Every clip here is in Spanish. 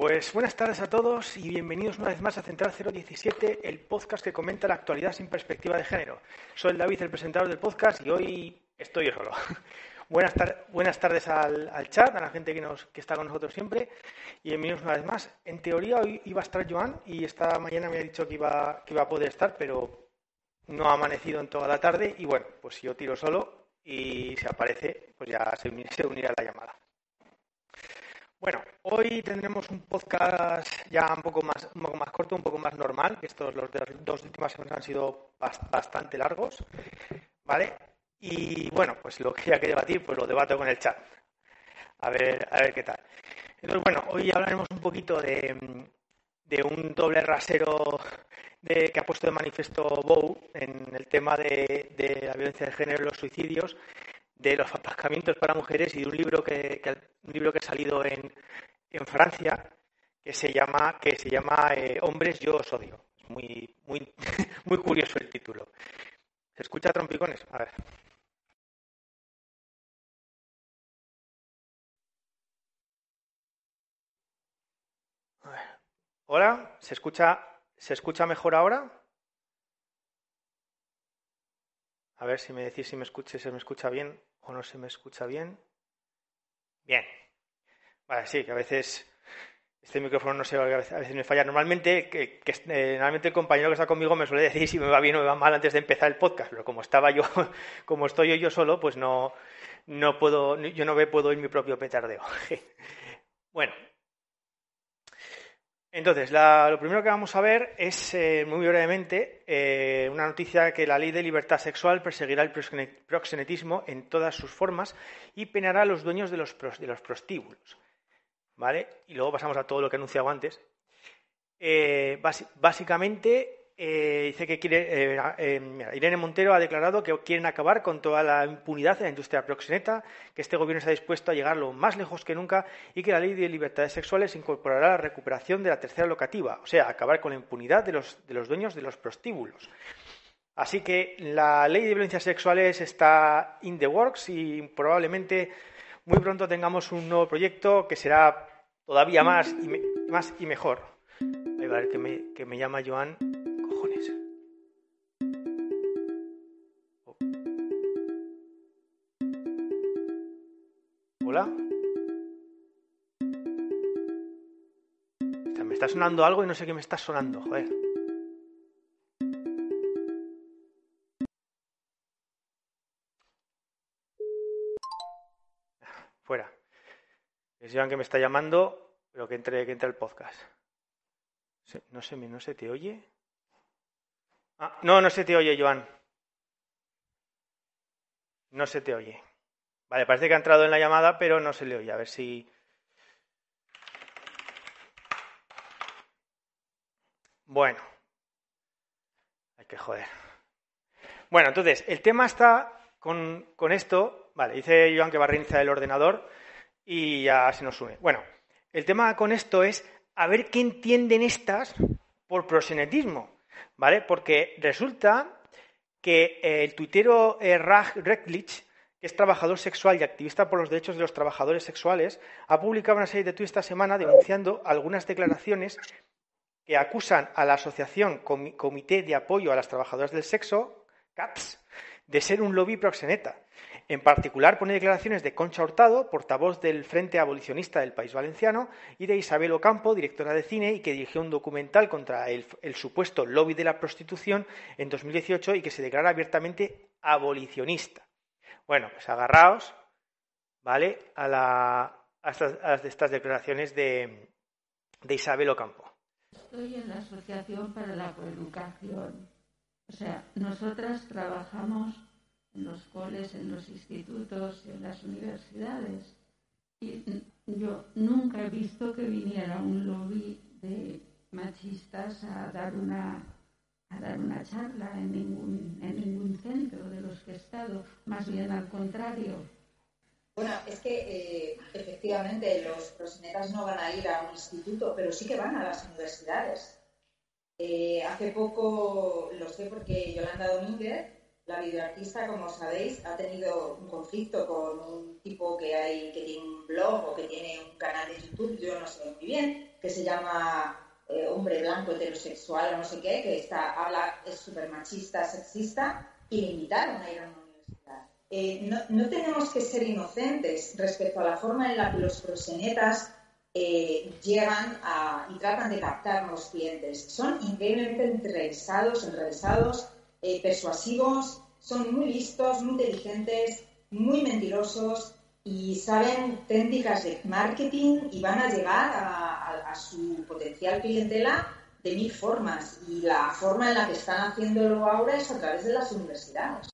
Pues buenas tardes a todos y bienvenidos una vez más a Central 017, el podcast que comenta la actualidad sin perspectiva de género. Soy David, el presentador del podcast, y hoy estoy yo solo. buenas, buenas, tardes al, chat, a la gente que, nos, que está con nosotros siempre, y bienvenidos una vez más. En teoría hoy iba a estar Joan y esta mañana me ha dicho que iba, que iba a poder estar, pero no ha amanecido en toda la tarde y bueno, pues yo tiro solo y si aparece, pues ya se, se unirá a la llamada. Bueno, hoy tendremos un podcast ya un poco más, un poco más corto, un poco más normal, estos los dos últimas semanas han sido bastante largos, ¿vale? Y bueno, pues lo que haya que debatir, pues lo debato con el chat. A ver, a ver qué tal. Entonces, bueno, hoy hablaremos un poquito de, un doble rasero de, que ha puesto de manifiesto Bow en el tema de la violencia de género y los suicidios de los aparcamientos para mujeres y de un libro que, un libro que ha salido en, en, Francia que se llama que se llama eh, Hombres yo os odio. muy muy muy curioso el título. ¿Se escucha trompicones? A ver. Hola, ¿se escucha se escucha mejor ahora? A ver si me decís si me escucha, si me escucha bien o no se me escucha bien. Bien. Vale, sí, que a veces este micrófono no sé, a veces me falla. Normalmente, que, eh, normalmente el compañero que está conmigo me suele decir si me va bien o me va mal antes de empezar el podcast, pero como estaba yo, como estoy yo solo, pues no, no puedo, yo no puedo ir mi propio petardeo. bueno, entonces, lo primero que vamos a ver es, eh, muy brevemente, eh, una noticia que la ley de libertad sexual perseguirá el proxenetismo en todas sus formas y penará a los dueños de los, de los prostíbulos. ¿Vale? Y luego pasamos a todo lo que he anunciado antes. Eh, básicamente, eh, dice que quiere. Eh, eh, Irene Montero ha declarado que quieren acabar con toda la impunidad en la industria proxeneta, que este gobierno está dispuesto a llegar lo más lejos que nunca y que la ley de libertades sexuales incorporará la recuperación de la tercera locativa, o sea, acabar con la impunidad de los, de los dueños de los prostíbulos. Así que la ley de violencias sexuales está in the works y probablemente muy pronto tengamos un nuevo proyecto que será todavía más y, más y mejor. a ver que me, que me llama Joan. Está sonando algo y no sé qué me está sonando, joder. Fuera. Es Joan que me está llamando, pero que entre, que entre el podcast. No sé, no se te oye. Ah, no, no se te oye, Joan. No se te oye. Vale, parece que ha entrado en la llamada, pero no se le oye. A ver si. Bueno. Hay que joder. Bueno, entonces, el tema está con, esto. Vale, dice Joan que va a reiniciar el ordenador y ya se nos une. Bueno, el tema con esto es a ver qué entienden estas por prosenetismo. ¿Vale? Porque resulta que el tuitero eh, Raj Reklich que es trabajador sexual y activista por los derechos de los trabajadores sexuales, ha publicado una serie de tweets esta semana denunciando algunas declaraciones que acusan a la Asociación Comité de Apoyo a las Trabajadoras del Sexo, CAPS, de ser un lobby proxeneta. En particular, pone declaraciones de Concha Hurtado, portavoz del Frente Abolicionista del País Valenciano, y de Isabel Ocampo, directora de cine y que dirigió un documental contra el, supuesto lobby de la prostitución en 2018 y que se declara abiertamente abolicionista. Bueno, pues agarraos, ¿vale? A, la, estas, estas, declaraciones de, de Isabel Ocampo. Estoy en la Asociación para la Coeducación. O sea, nosotras trabajamos en los coles, en los institutos, en las universidades. Y yo nunca he visto que viniera un lobby de machistas a dar una a dar una charla en ningún, en ningún centro de los que he estado, más bien al contrario. Bueno, es que eh, efectivamente los prosinetas no van a ir a un instituto, pero sí que van a las universidades. Eh, hace poco, lo sé porque Yolanda Domínguez, la videoartista, como sabéis, ha tenido un conflicto con un tipo que hay que tiene un blog o que tiene un canal de YouTube, yo no sé muy bien, que se llama eh, Hombre Blanco Heterosexual o no sé qué, que está, habla, es súper machista, sexista, y le invitaron a ir a universidad. Eh, no, tenemos que ser inocentes respecto a la forma en la que los prosenetas eh, llegan a, y tratan de captar a los clientes. Son increíblemente enrevesados, enrevesados eh, persuasivos, son muy listos, muy inteligentes, muy mentirosos y saben técnicas de marketing y van a llegar a, su potencial clientela de mil formas. Y la forma en la que están haciéndolo ahora es a través de las universidades.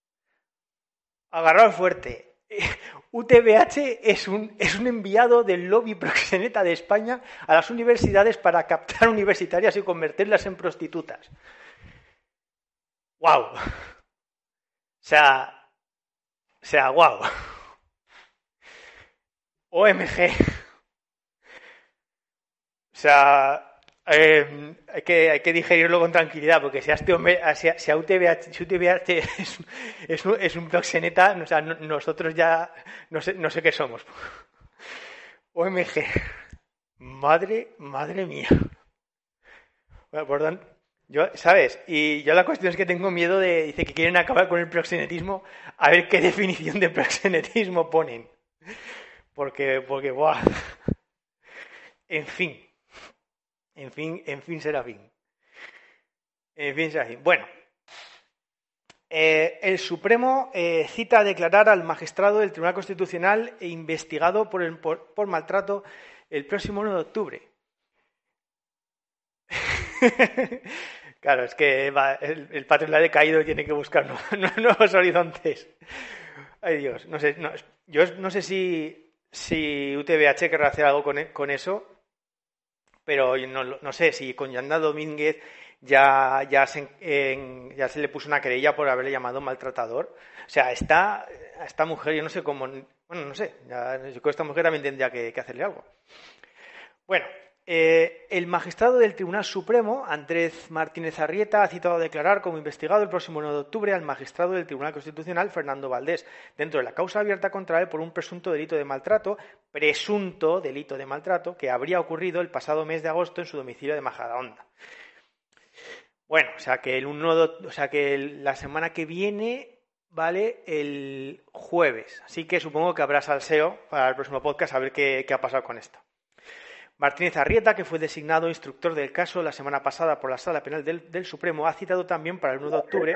Agarrar fuerte. UTBH es un, es un enviado del lobby proxeneta de España a las universidades para captar universitarias y convertirlas en prostitutas. ¡Wow! O sea, o sea, wow. OMG. O sea, eh, hay, que, digerirlo con tranquilidad, porque si este si UTBH, si UTBH es, es, un, es un proxeneta, nosotros ya no sé, no sé qué somos. OMG. Madre, madre mía. Bueno, tanto, yo, ¿sabes? Y yo la cuestión es que tengo miedo de, dice que quieren acabar con el proxenetismo, a ver qué definición de proxenetismo ponen. Porque, porque, buah. En fin. En fin, en fin será fin. En fin será fin. Bueno. Eh, el Supremo eh, cita a declarar al magistrado del Tribunal Constitucional e investigado por, el, por, por maltrato el próximo 1 de octubre. claro, es que el, el, patrón ha decaído y tiene que buscar nuevos horizontes. Ay Dios, no sé, no, yo no sé si, si UTBH querrá hacer algo con, con eso, pero no, no, sé si con Yanda Domínguez ya, ya, se, ya se le puso una querella por haberle llamado maltratador. O sea, esta, esta mujer, yo no sé cómo, bueno, no sé, ya, yo esta mujer también tendría que hacerle algo. Bueno, eh, el magistrado del Tribunal Supremo, Andrés Martínez Arrieta, ha citado a declarar como investigado el próximo 9 de octubre al magistrado del Tribunal Constitucional, Fernando Valdés, dentro de la causa abierta contra él por un presunto delito de maltrato, presunto delito de maltrato, que habría ocurrido el pasado mes de agosto en su domicilio de Majadahonda. Bueno, o sea que el 1 de, o sea que la semana que viene vale el jueves. Así que supongo que habrá salseo para el próximo podcast a ver qué, qué ha pasado con esto. Martínez Arrieta, que fue designado instructor del caso la semana pasada por la Sala Penal del, del Supremo, ha citado también para el 1 de octubre.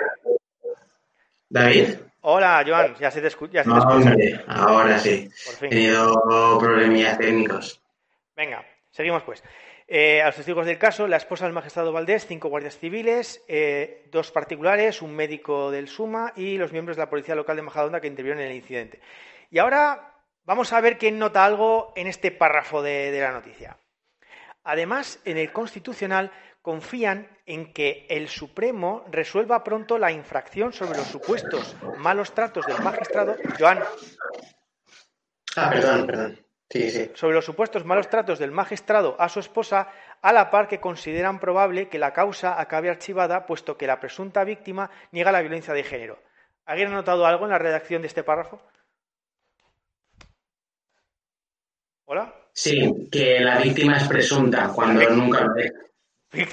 David. Hola, Joan, ya se te, escu ya se te No, escucha. hombre, ahora sí. Por He tenido problemillas técnicos. Venga, seguimos pues. Eh, a los testigos del caso, la esposa del magistrado Valdés, cinco guardias civiles, eh, dos particulares, un médico del SUMA y los miembros de la Policía Local de Majadahonda que intervinieron en el incidente. Y ahora vamos a ver quién nota algo en este párrafo de, de la noticia. Además, en el Constitucional confían en que el Supremo resuelva pronto la infracción sobre los supuestos malos tratos del magistrado. Joan, Ah, perdón, perdón. Sí, sí. sobre los supuestos malos tratos del magistrado a su esposa, a la par que consideran probable que la causa acabe archivada, puesto que la presunta víctima niega la violencia de género. ¿Alguien ha notado algo en la redacción de este párrafo? ¿Hola? Sí, que la víctima es presunta cuando nunca lo es.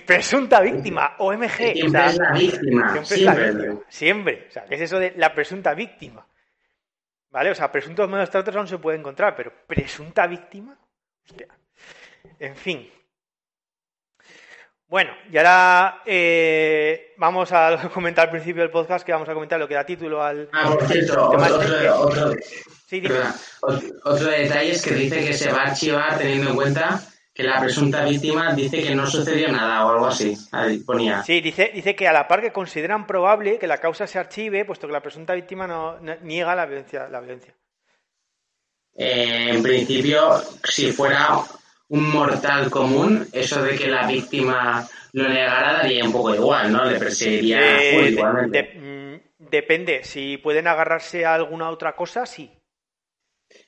Presunta víctima, OMG. Siempre o sea, es la víctima. Siempre es la Siempre. víctima. Siempre. O sea, ¿qué es eso de la presunta víctima? ¿Vale? O sea, presuntos malos tratos aún se puede encontrar, pero presunta víctima. Hostia. En fin. Bueno, y ahora eh, vamos a comentar al principio del podcast que vamos a comentar lo que da título al. Ah, por cierto, tema otro, este. otro, Sí, perdona. Ot- otro detalle es que dice que se va a archivar teniendo en cuenta que la presunta víctima dice que no sucedió nada o algo así. Ahí ponía. Sí, dice, dice que a la par que consideran probable que la causa se archive, puesto que la presunta víctima no, no- niega la violencia, la violencia. Eh, en principio, si fuera un mortal común, eso de que la víctima lo negara daría un poco igual, ¿no? Le perseguiría Eh, de- igualmente. de- mm, depende, si pueden agarrarse a alguna otra cosa, sí.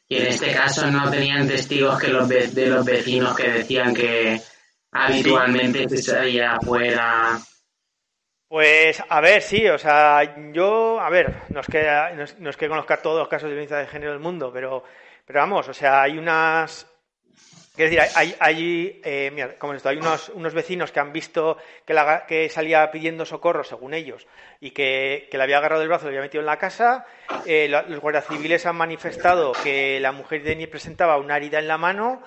Y en este caso no tenían testigos que los ve- de los vecinos que decían que habitualmente se salía afuera. Pues a ver, sí, o sea, yo, a ver, no es que, no es, que conozca todos los casos de violencia de género del mundo, pero, pero vamos, o sea, hay unas, Quiero decir, hay, eh, mira, como esto, hay unos, unos, vecinos que han visto que, la, que, salía pidiendo socorro, según ellos, y que, que, le había agarrado el brazo y le había metido en la casa. Eh, los guardias civiles han manifestado que la mujer de Denis presentaba una herida en la mano.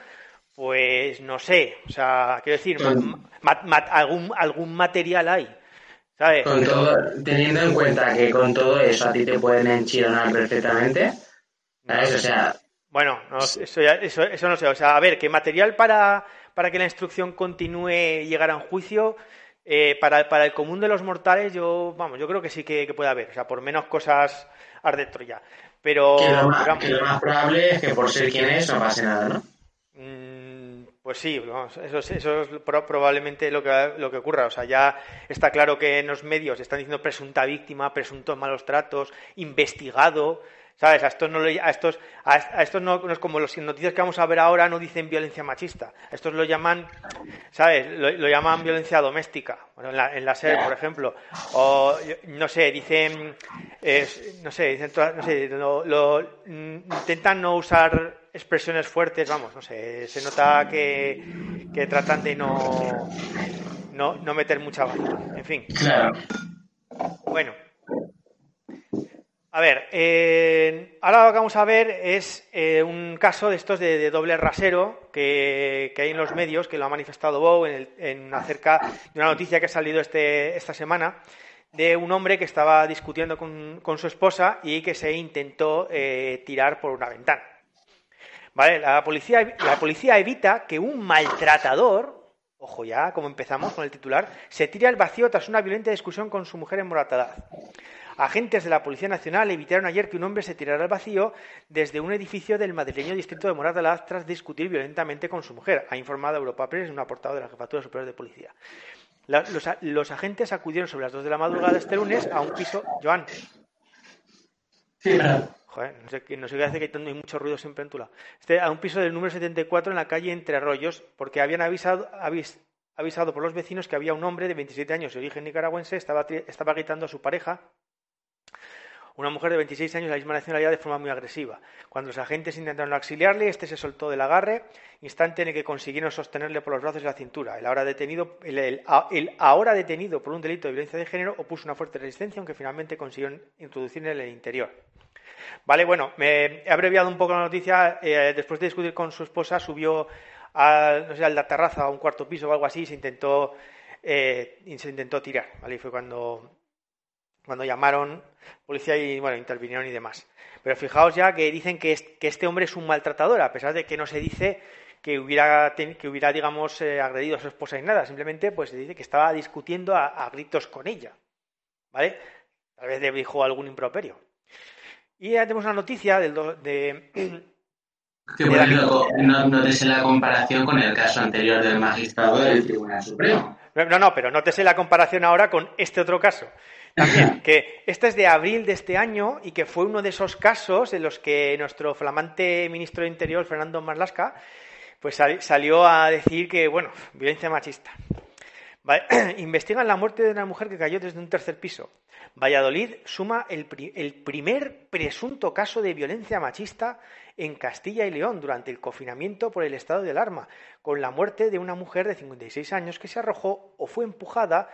Pues no sé, o sea, quiero decir, algún, algún material hay. ¿sabes? Con todo, teniendo en cuenta que con todo eso a ti te pueden enchironar perfectamente, ¿sabes? O sea, bueno, eso, eso, no sé. O sea, a ver, ¿qué material para, para que la instrucción continúe y llegara a un juicio? Eh, para, para, el común de los mortales, yo, vamos, yo creo que sí que, puede haber. O sea, por menos cosas dentro ya. Pero. lo, más, probable es que por ser quien es no pase nada, ¿no? Mm, pues sí, vamos, eso, eso es probablemente lo que, lo que ocurra. O sea, ya está claro que en los medios están diciendo presunta víctima, presuntos malos tratos, investigado. ¿Sabes? A estos no, a estos, a, estos no, es como las noticias que vamos a ver ahora no dicen violencia machista. Estos lo llaman, ¿sabes? Lo, llaman violencia doméstica. Bueno, en la, en la SER, por ejemplo. O, no sé, dicen, no sé, dicen, no sé, lo, intentan no usar expresiones fuertes, vamos, no sé, se nota que, que tratan de no, no, no meter mucha bala. En fin. Claro. Bueno. A ver, eh, ahora lo que vamos a ver es eh, un caso de estos de, doble rasero que, hay en los medios, que lo ha manifestado Bow en, acerca de una noticia que ha salido este, esta semana de un hombre que estaba discutiendo con, su esposa y que se intentó eh, tirar por una ventana. ¿Vale? La policía, la policía evita que un maltratador, ojo ya, como empezamos con el titular, se tire al vacío tras una violenta discusión con su mujer en Moratadad. Agentes de la Policía Nacional evitaron ayer que un hombre se tirara al vacío desde un edificio del madrileño distrito de Moratalaz tras discutir violentamente con su mujer, ha informado Europa Press en un apartado de la Jefatura Superior de Policía. los, agentes acudieron sobre las dos de la madrugada este lunes a un piso. Joan. Sí, Joder, no sé, no sé qué hace que hay mucho ruido siempre en tu lado. Este, a un piso del número 74 en la calle Entre Arroyos, porque habían avisado, avisado por los vecinos que había un hombre de 27 años de origen nicaragüense, estaba, estaba gritando a su pareja una mujer de 26 años de la misma nacionalidad de forma muy agresiva. Cuando los agentes intentaron auxiliarle, este se soltó del agarre, instante en el que consiguieron sostenerle por los brazos y la cintura. El ahora detenido, por un delito de violencia de género opuso una fuerte resistencia, aunque finalmente consiguieron introducirle en el interior. Vale, bueno, me he abreviado un poco la noticia. Eh, después de discutir con su esposa, subió a, no sé, a la terraza, a un cuarto piso o algo así, y se intentó, eh, tirar. ¿vale? Y fue cuando cuando llamaron policía y bueno, intervinieron y demás. Pero fijaos ya que dicen que, este hombre es un maltratador, a pesar de que no se dice que hubiera, que hubiera digamos, eh, agredido a su esposa ni nada. Simplemente pues se dice que estaba discutiendo a, gritos con ella. ¿Vale? Tal vez le dijo algún improperio. Y ya tenemos una noticia del de... Que bueno, no, nótese la comparación con el caso anterior del magistrado del Tribunal Supremo. No, no, pero nótese la comparación ahora con este otro caso. Que este es de abril de este año y que fue uno de esos casos en los que nuestro flamante ministro de Interior, Fernando Marlasca, pues salió a decir que, bueno, violencia machista. Investigan la muerte de una mujer que cayó desde un tercer piso. Valladolid suma el, el, primer presunto caso de violencia machista en Castilla y León durante el confinamiento por el estado de alarma, con la muerte de una mujer de 56 años que se arrojó o fue empujada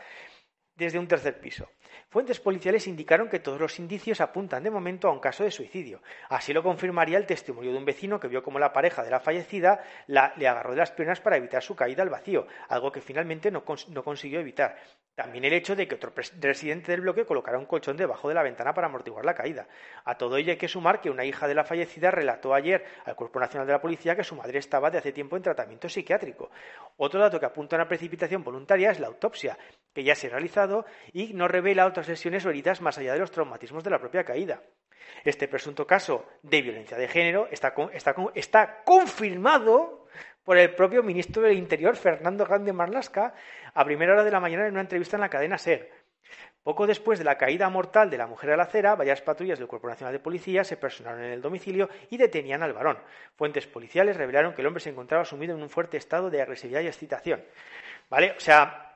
desde un tercer piso. Fuentes policiales indicaron que todos los indicios apuntan de momento a un caso de suicidio. Así lo confirmaría el testimonio de un vecino que vio cómo la pareja de la fallecida le agarró de las piernas para evitar su caída al vacío, algo que finalmente no consiguió evitar. También el hecho de que otro residente del bloque colocara un colchón debajo de la ventana para amortiguar la caída. A todo ello hay que sumar que una hija de la fallecida relató ayer al Cuerpo Nacional de la Policía que su madre estaba de hace tiempo en tratamiento psiquiátrico. Otro dato que apunta a una precipitación voluntaria es la autopsia, que ya se ha realizado y no revela otras lesiones más allá de los traumatismos de la propia caída. Este presunto caso de violencia de género está, está, está confirmado por el propio ministro del Interior, Fernando Grande Marlasca, a primera hora de la mañana en una entrevista en la cadena SER. Poco después de la caída mortal de la mujer a la acera, varias patrullas del Cuerpo Nacional de Policía se personaron en el domicilio y detenían al varón. Fuentes policiales revelaron que el hombre se encontraba sumido en un fuerte estado de agresividad y excitación. ¿Vale? O sea,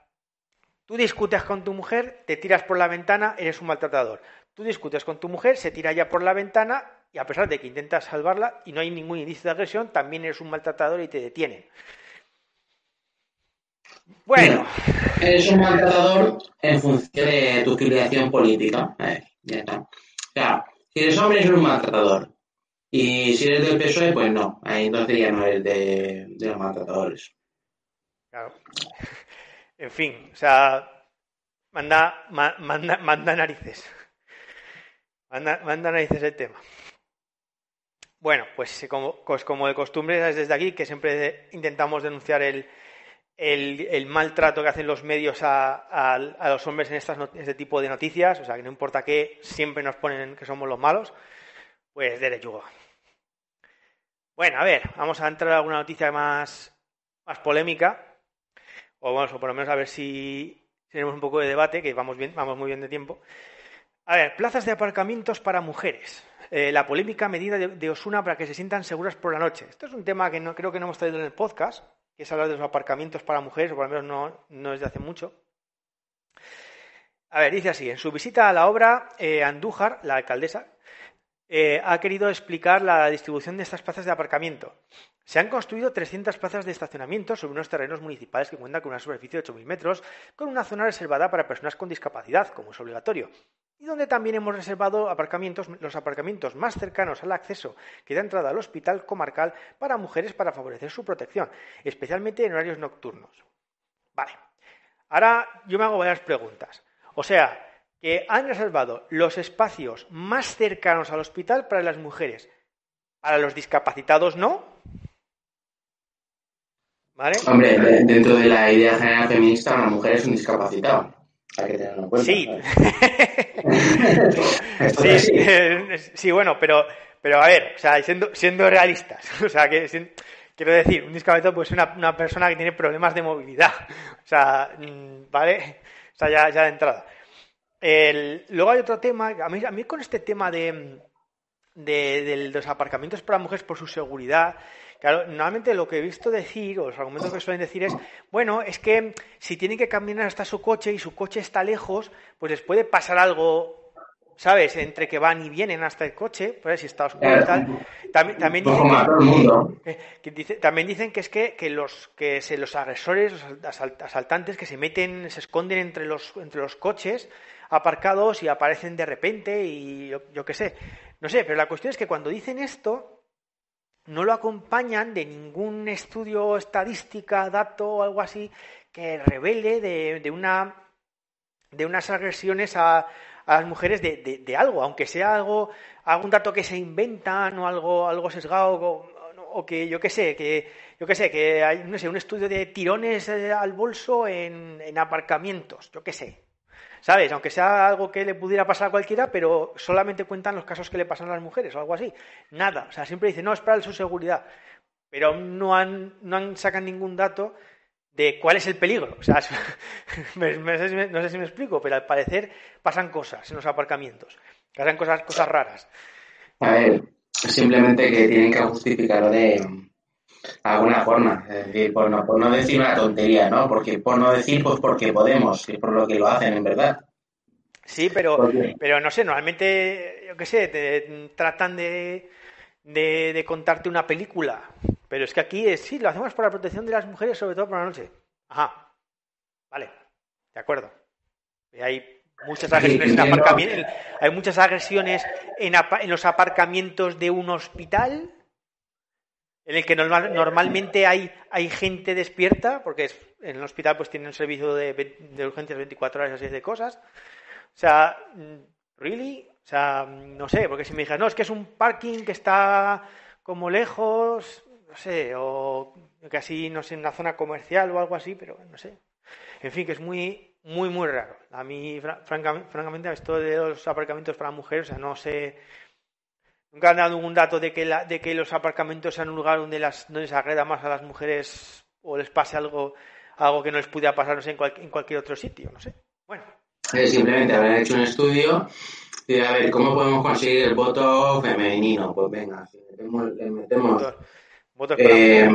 Tú discutes con tu mujer, te tiras por la ventana, eres un maltratador. Tú discutes con tu mujer, se tira ya por la ventana y a pesar de que intentas salvarla y no hay ningún indicio de agresión, también eres un maltratador y te detienen. Bueno. Eres un maltratador en función de tu filiación política. Eh, ya está. O sea, si eres hombre, eres un maltratador. Y si eres del PSOE, pues no. Ahí entonces ya no eres de, de los maltratadores. Claro. En fin, o sea, manda, manda, manda narices. Manda, manda narices el tema. Bueno, pues como, pues como de costumbre es desde aquí que siempre intentamos denunciar el, maltrato que hacen los medios a, los hombres en este tipo de noticias, o sea, que no importa qué, siempre nos ponen que somos los malos, pues derecho. Bueno, a ver, vamos a entrar a alguna noticia más, más polémica o vamos, por lo menos a ver si tenemos un poco de debate, que vamos bien, vamos muy bien de tiempo. A ver, plazas de aparcamientos para mujeres. Eh, la polémica medida de, Osuna para que se sientan seguras por la noche. Esto es un tema que no creo que no hemos traído en el podcast, que es hablar de los aparcamientos para mujeres, o por lo menos no, no desde hace mucho. A ver, dice así, en su visita a la obra, eh, Andújar, la alcaldesa, eh, ha querido explicar la distribución de estas plazas de aparcamiento. Se han construido 300 plazas de estacionamiento sobre unos terrenos municipales que cuentan con una superficie de 8.000 metros, con una zona reservada para personas con discapacidad, como es obligatorio, y donde también hemos reservado aparcamientos, los aparcamientos más cercanos al acceso que da entrada al hospital comarcal para mujeres para favorecer su protección, especialmente en horarios nocturnos. Vale. Ahora yo me hago varias preguntas. O sea, que han reservado los espacios más cercanos al hospital para las mujeres. Para los discapacitados no. Hombre, dentro de la idea general feminista, una mujer es un discapacitado. Hay que tenerlo en cuenta. Sí. sí, bueno, pero, pero a ver, o sea, siendo, siendo realistas, o sea, que quiero decir, un discapacitado puede ser una, persona que tiene problemas de movilidad, o sea, mm, ¿vale? O sea, ya, ya de entrada. luego hay otro tema, a mí, a mí con este tema de, de, de los aparcamientos para mujeres por su seguridad, Claro, normalmente lo que he visto decir, o los argumentos que suelen decir es, bueno, es que si tienen que caminar hasta su coche y su coche está lejos, pues les puede pasar algo, ¿sabes? Entre que van y vienen hasta el coche, pues si está oscuro y tal. También, también dicen que, también dicen que es que, que los que se, los agresores, los asaltantes que se meten, se esconden entre los, entre los coches aparcados y aparecen de repente y yo, yo qué sé. No sé, pero la cuestión es que cuando dicen esto, no lo acompañan de ningún estudio estadística, dato o algo así que revele de, una, de unas agresiones a, las mujeres de, algo, aunque sea algo, algún dato que se inventan o algo, algo sesgado o, que yo qué sé, que yo qué sé, que hay no sé, un estudio de tirones eh, al bolso en, en aparcamientos, yo qué sé, ¿sabes? Aunque sea algo que le pudiera pasar a cualquiera, pero solamente cuentan los casos que le pasan a las mujeres o algo así. Nada. O sea, siempre dicen, no, es para su seguridad. Pero no han, no han sacado ningún dato de cuál es el peligro. O sea, no sé si me explico, pero al parecer pasan cosas en los aparcamientos. Pasan cosas, cosas raras. A ver, simplemente que tienen que justificarlo de alguna forma. Es decir, por no, por no decir una tontería, ¿no? Porque por no decir, pues porque podemos, y por lo que lo hacen, en verdad. Sí, pero, pero no sé, normalmente, yo qué sé, te tratan de, de, contarte una película. Pero es que aquí es, sí, lo hacemos por la protección de las mujeres, sobre todo por la noche. Ajá. Vale, de acuerdo. hay muchas agresiones en hay muchas agresiones en, en los aparcamientos de un hospital en el que normalmente hay, hay gente despierta, porque en el hospital pues tienen un servicio de, de urgencias 24 horas y así de cosas. O sea, mm, ¿really? O sea, mm, no sé, porque si me dijeras, no, es que es un parking que está como lejos, no sé, o casi, no sé, en una zona comercial o algo así, pero no sé. En fin, que es muy, muy, muy raro. A mí, francamente esto de los aparcamientos para mujeres, o sea, no sé Nunca han dado un dato de que, de que los aparcamientos sean un lugar donde, las, donde se agreda más a las mujeres o les pase algo, algo que no les pudiera pasar en, en cualquier otro sitio, no sé. Bueno. simplemente haber hecho un estudio y a ver cómo podemos conseguir el voto femenino. Pues venga, si metemos, metemos votos, eh,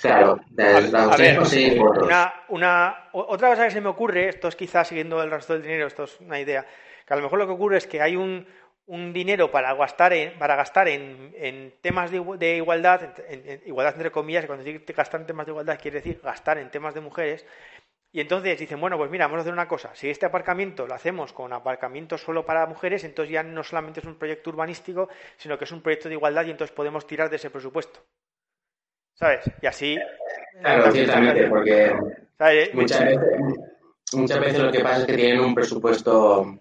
Claro, de la A ver, conseguir votos. una, una, otra cosa que se me ocurre, esto es quizás siguiendo el resto del dinero, esto es una idea, que a lo mejor lo que ocurre es que hay un, un dinero para gastar en, para gastar en, en temas de, igu- de igualdad, en, en- igualdad entre comillas, y cuando digo gastar en temas de igualdad quiere decir gastar en temas de mujeres, y entonces dicen, bueno, pues mira, vamos a hacer una cosa, si este aparcamiento lo hacemos con aparcamiento solo para mujeres, entonces ya no solamente es un proyecto urbanístico, sino que es un proyecto de igualdad y entonces podemos tirar de ese presupuesto. ¿Sabes? Y así... Claro, ciertamente, porque ¿sabes? muchas veces, muchas veces lo que pasa es que tienen un presupuesto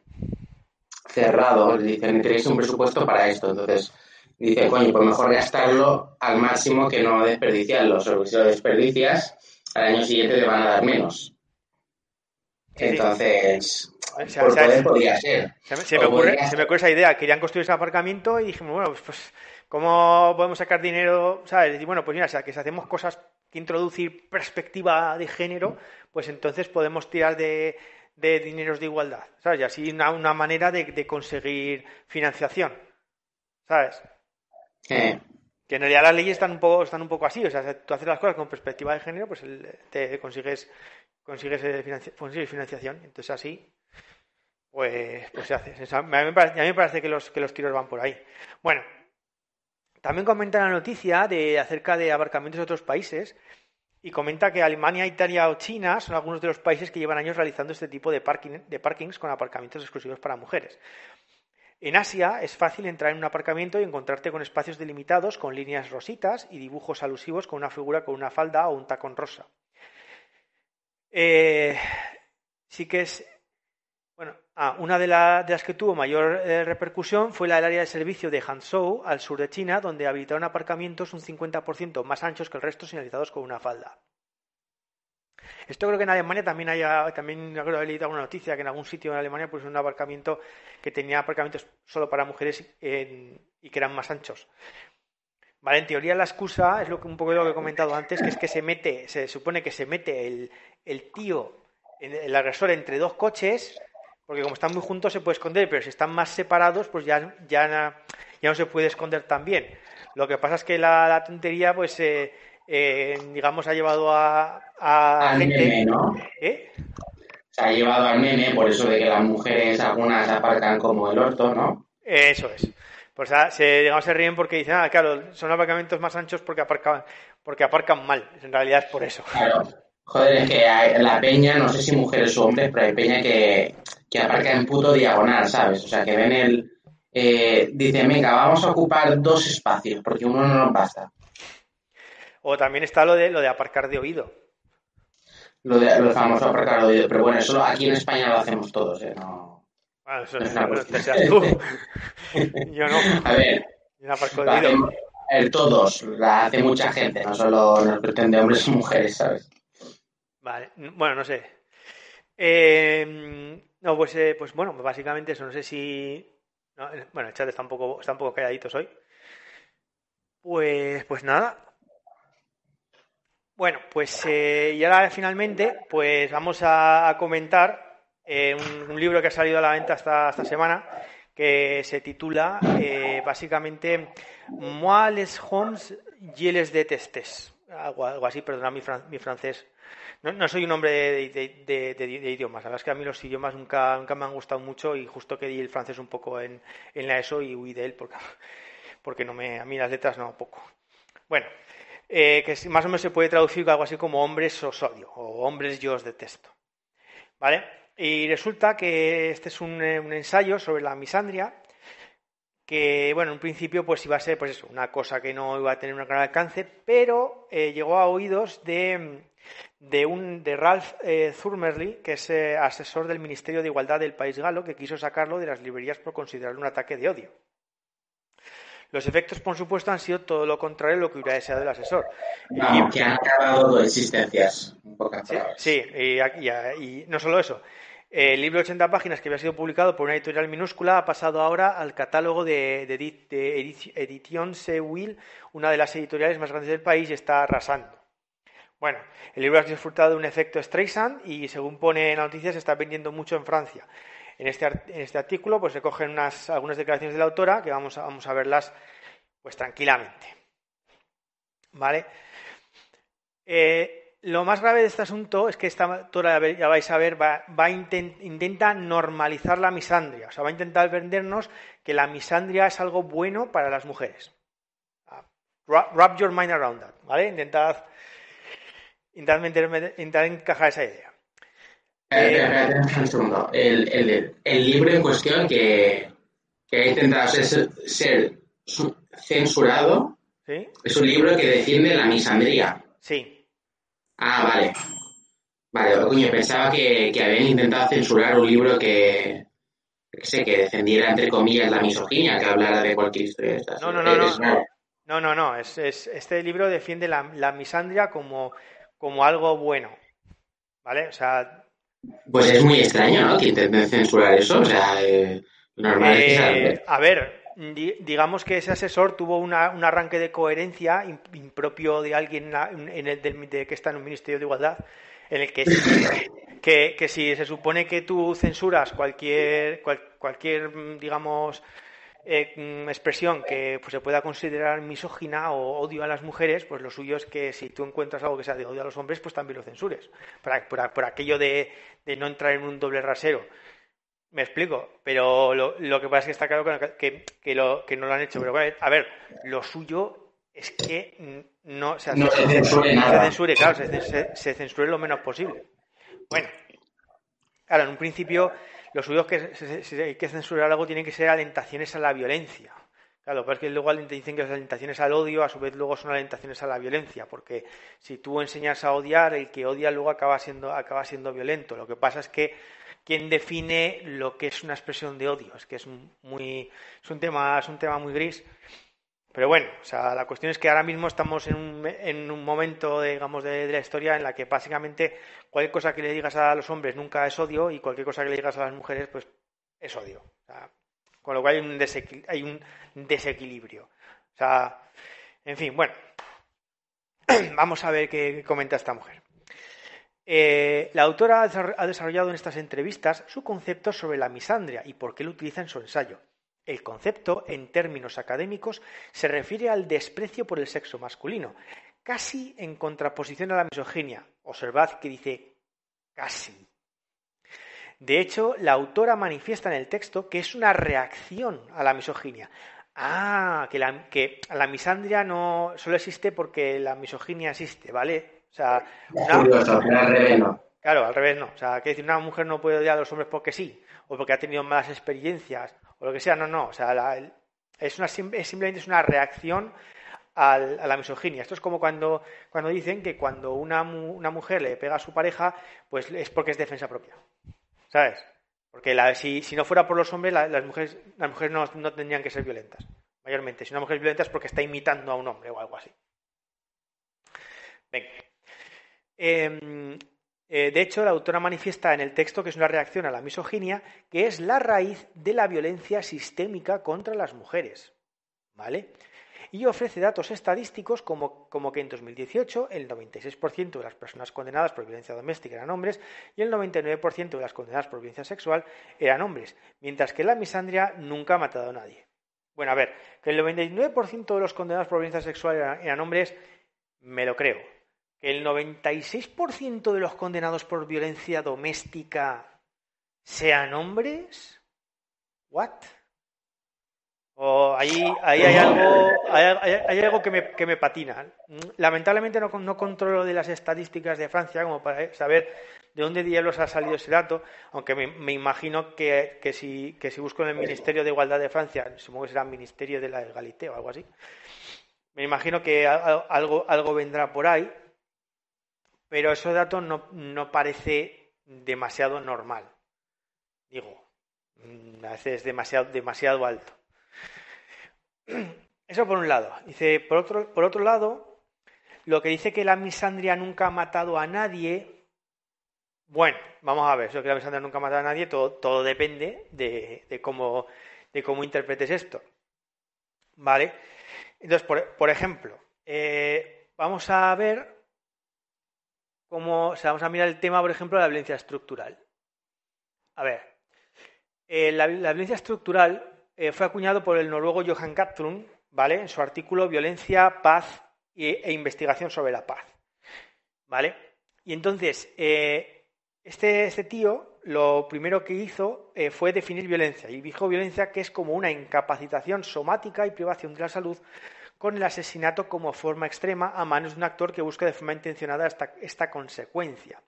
cerrado, dicen, tenéis un presupuesto para esto, entonces dice, coño, pues mejor gastarlo al máximo que no desperdiciarlo, si lo desperdicias, al año siguiente te van a dar menos. Entonces, O sea, por o sea, poder podría ser. Se me, se me O ocurre, podría- se me ocurre esa idea. Querían construir ese aparcamiento y dijimos, bueno, pues, pues, ¿cómo podemos sacar dinero? ¿Sabes? Decir, bueno, pues mira, o sea, que si hacemos cosas que introducir perspectiva de género, pues entonces podemos tirar de, de dineros de igualdad, ¿sabes? Y así una, una manera de, de conseguir financiación, ¿sabes? Que en realidad las leyes están un poco, están un poco así, o sea, si tú haces las cosas con perspectiva de género, pues el- te consigues, consigues, eh, consigues financiación. Entonces así, pues, pues se hace. O sea, a, mí me parece, a mí me parece que los, que los tiros van por ahí. Bueno, también comenta la noticia de acerca de abarcamientos de otros países y comenta que Alemania, Italia o China son algunos de los países que llevan años realizando este tipo de, parking, de parkings con aparcamientos exclusivos para mujeres. En Asia es fácil entrar en un aparcamiento y encontrarte con espacios delimitados con líneas rositas y dibujos alusivos con una figura con una falda o un tacón rosa. Eh, sí que es. Ah, una de, la- de las que tuvo mayor eh, repercusión fue la del área de servicio de Hangzhou, al sur de China, donde habilitaron aparcamientos un 50% más anchos que el resto, señalizados con una falda. Esto creo que en Alemania también haya, también creo leído alguna noticia que en algún sitio en Alemania pues un aparcamiento que tenía aparcamientos solo para mujeres y que eran más anchos. Vale, en teoría la excusa es lo que un poco lo que he comentado antes, que es que se mete, se supone que se mete el, el tío, el agresor entre dos coches, porque como están muy juntos se puede esconder, pero si están más separados, pues ya, ya, ya no se puede esconder tan bien. Lo que pasa es que la, la tontería, pues, eh, eh, digamos, ha llevado a, a al gente. meme, ¿no? ¿Eh? Se ha llevado al meme por eso de que las mujeres algunas aparcan como el orto, ¿no? Eso es. Pues ah, se, digamos, se ríen porque dicen, ah, claro, son aparcamientos más anchos porque aparcan, porque aparcan mal. En realidad es por eso. Claro. Joder, es que hay- la peña, no sé si mujeres o hombres, pero hay peña que, que aparca en puto diagonal, ¿sabes? O sea, que ven el... Eh, dicen, venga, vamos a ocupar dos espacios, porque uno no nos basta. O también está lo de lo de aparcar de oído. Lo, de, lo famoso aparcar de oído. Pero bueno, eso aquí en España lo hacemos todos, ¿eh? No... Bueno, eso No es, una cuestión. seas tú. Yo no. A ver, Yo no aparco de oído. hacemos eh, todos, la hace mucha gente, no solo nos pretende hombres y mujeres, ¿sabes? Vale, bueno, no sé. Eh, no, pues, eh, pues bueno, básicamente eso. No sé si. no, bueno, el chat está un poco, está un poco calladitos hoy. Pues, pues nada. Bueno, pues eh, y ahora finalmente, pues vamos a, comentar eh, un, un libro que ha salido a la venta esta, esta semana que se titula eh, básicamente Moi les hommes je les détestes. Algo, algo así, perdona mi, fran- mi francés. No, soy un hombre de, idiomas. La verdad es que a mí los idiomas nunca, nunca me han gustado mucho y justo que di el francés un poco en, en la ESO y huí de él porque, porque no me, a mí las letras no, poco. Bueno, eh, que más o menos se puede traducir algo así como hombres os odio o hombres yo os detesto. ¿Vale? Y resulta que este es un, eh, ensayo sobre la misandria que, bueno, en principio pues iba a ser pues eso, una cosa que no iba a tener un gran alcance, pero eh, llegó a oídos de, de, un, de Ralph eh, Zurmerly, que es eh, asesor del Ministerio de Igualdad del país galo, que quiso sacarlo de las librerías por considerarlo un ataque de odio. Los efectos, por supuesto, han sido todo lo contrario a lo que hubiera deseado el asesor. No, que han acabado existencias, en pocas Sí, palabras. sí, y, y- y no solo eso. El libro de 80 páginas que había sido publicado por una editorial minúscula ha pasado ahora al catálogo de, de, de Edici- Edición Sewil, una de las editoriales más grandes del país, y está arrasando. Bueno, el libro ha disfrutado de un efecto Streisand y según pone en la noticia se está vendiendo mucho en Francia. En este, en este artículo pues se cogen unas, algunas declaraciones de la autora que vamos a, vamos a verlas pues tranquilamente. ¿Vale? Eh, lo más grave de este asunto es que esta autora, ya vais a ver, va, va intenta normalizar la misandria. O sea, va a intentar vendernos que la misandria es algo bueno para las mujeres. Ah, wrap your mind around that, ¿vale? Intentad, intentad, encajar esa idea. Eh, un segundo. El, el, el, libro en cuestión que, que ha intentado ser, ser censurado es un libro que defiende la misandría. Sí. Ah, vale. Vale, coño, pensaba que, que habían intentado censurar un libro que, que sé, que defendiera entre comillas la misoginia, que hablara de cualquier historia. No, no, no, no. No, no, no. Es, es, este libro defiende la, la misandria como, como algo bueno. ¿Vale? O sea. Pues es muy extraño, ¿no? Que intenten censurar eso. O sea, eh, normal eh, A ver, digamos que ese asesor tuvo un arranque de coherencia impropio de alguien en el, de, que está en un ministerio de igualdad, en el que, que, que si se supone que tú censuras cualquier, cualquier digamos, eh, expresión que pues, se pueda considerar misógina o odio a las mujeres, pues lo suyo es que si tú encuentras algo que sea de odio a los hombres, pues también lo censures, por, por aquello de, de no entrar en un doble rasero. Me explico, pero lo, lo, que pasa es que está claro que, que, lo, que no lo han hecho. Pero a ver, lo suyo es que no, se, censure nada. Se censure, claro, se, se, censure lo menos posible. Bueno, claro, en un principio lo suyo es que si hay que censurar algo tienen que ser alentaciones a la violencia. Claro, pero es que luego dicen que las alentaciones al odio a su vez luego son alentaciones a la violencia, porque si tú enseñas a odiar, el que odia luego acaba siendo, acaba siendo violento. Lo que pasa es que quién define lo que es una expresión de odio. Es que es muy es un tema es un tema muy gris. Pero bueno, o sea, la cuestión es que ahora mismo estamos en un, en un momento, digamos, de, la historia en la que básicamente cualquier cosa que le digas a los hombres nunca es odio y cualquier cosa que le digas a las mujeres, pues es odio. con lo cual hay un, hay un desequilibrio. O sea, en fin, bueno, vamos a ver qué comenta esta mujer. Eh, la autora ha desarrollado en estas entrevistas su concepto sobre la misandria y por qué lo utiliza en su ensayo. El concepto, en términos académicos, se refiere al desprecio por el sexo masculino, casi en contraposición a la misoginia. Observad que dice casi. De hecho, la autora manifiesta en el texto que es una reacción a la misoginia. Ah, que la, que la misandria no solo existe porque la misoginia existe, ¿vale? O sea, al revés no. Claro, al revés no. O sea, que decir, una mujer no puede odiar a los hombres porque sí, o porque ha tenido malas experiencias, o lo que sea. No, no. O sea, es, simplemente es una reacción a la misoginia. Esto es como cuando, cuando dicen que cuando una, una, mujer le pega a su pareja, pues es porque es defensa propia. ¿Sabes? Porque si, si, no fuera por los hombres, las mujeres, las mujeres no, no, tendrían que ser violentas. Mayormente. Si una mujer es violenta es porque está imitando a un hombre o algo así. Venga. Em, eh, de hecho, la autora manifiesta en el texto que es una reacción a la misoginia, que es la raíz de la violencia sistémica contra las mujeres. ¿Vale? Y ofrece datos estadísticos como, que en 2018 el 96% de las personas condenadas por violencia doméstica eran hombres y el 99% de las condenadas por violencia sexual eran hombres, mientras que la misandria nunca ha matado a nadie. Bueno, a ver, que el 99% de los condenados por violencia sexual eran hombres, me lo creo, que el 96% de los condenados por violencia doméstica sean hombres? ¿What? O ahí, ahí hay algo, hay, algo que me, que me, patina. Lamentablemente no, no, controlo de las estadísticas de Francia como para saber de dónde diablos ha salido ese dato, aunque me, imagino que, que, si, que si busco en el Ministerio de Igualdad de Francia, supongo que será el Ministerio de la Egalité o algo así, me imagino que algo, algo vendrá por ahí, pero ese dato no, no parece demasiado normal. Digo, mm, a veces es demasiado, demasiado alto. Eso por un lado. Dice, por otro, por otro lado, lo que dice que la misandria nunca ha matado a nadie. Bueno, vamos a ver, eso que la misandria nunca ha matado a nadie, todo, todo depende de, de, cómo, de cómo interpretes esto. ¿Vale? Entonces, por, por ejemplo, eh, vamos a ver como, vamos a mirar el tema, por ejemplo, de la violencia estructural. A ver, eh, la, violencia estructural eh, fue acuñado por el noruego Johan Gatlund, ¿vale? En su artículo Violencia, Paz e, investigación sobre la paz. ¿Vale? Y entonces, eh, este, este tío lo primero que hizo fue definir violencia. Y dijo violencia que es como una incapacitación somática y privación de la salud con el asesinato como forma extrema a manos de un actor que busca de forma intencionada esta, esta consecuencia.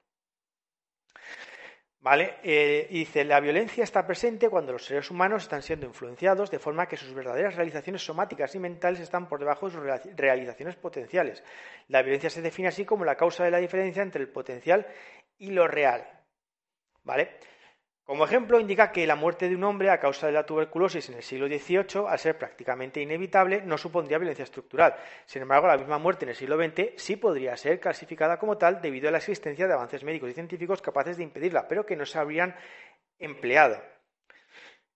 ¿Vale? Eh, dice, la violencia está presente cuando los seres humanos están siendo influenciados de forma que sus verdaderas realizaciones somáticas y mentales están por debajo de sus realizaciones potenciales. La violencia se define así como la causa de la diferencia entre el potencial y lo real. ¿Vale? Como ejemplo, indica que la muerte de un hombre a causa de la tuberculosis en el siglo XVIII, al ser prácticamente inevitable, no supondría violencia estructural. Sin embargo, la misma muerte en el siglo XX sí podría ser clasificada como tal debido a la existencia de avances médicos y científicos capaces de impedirla, pero que no se habrían empleado.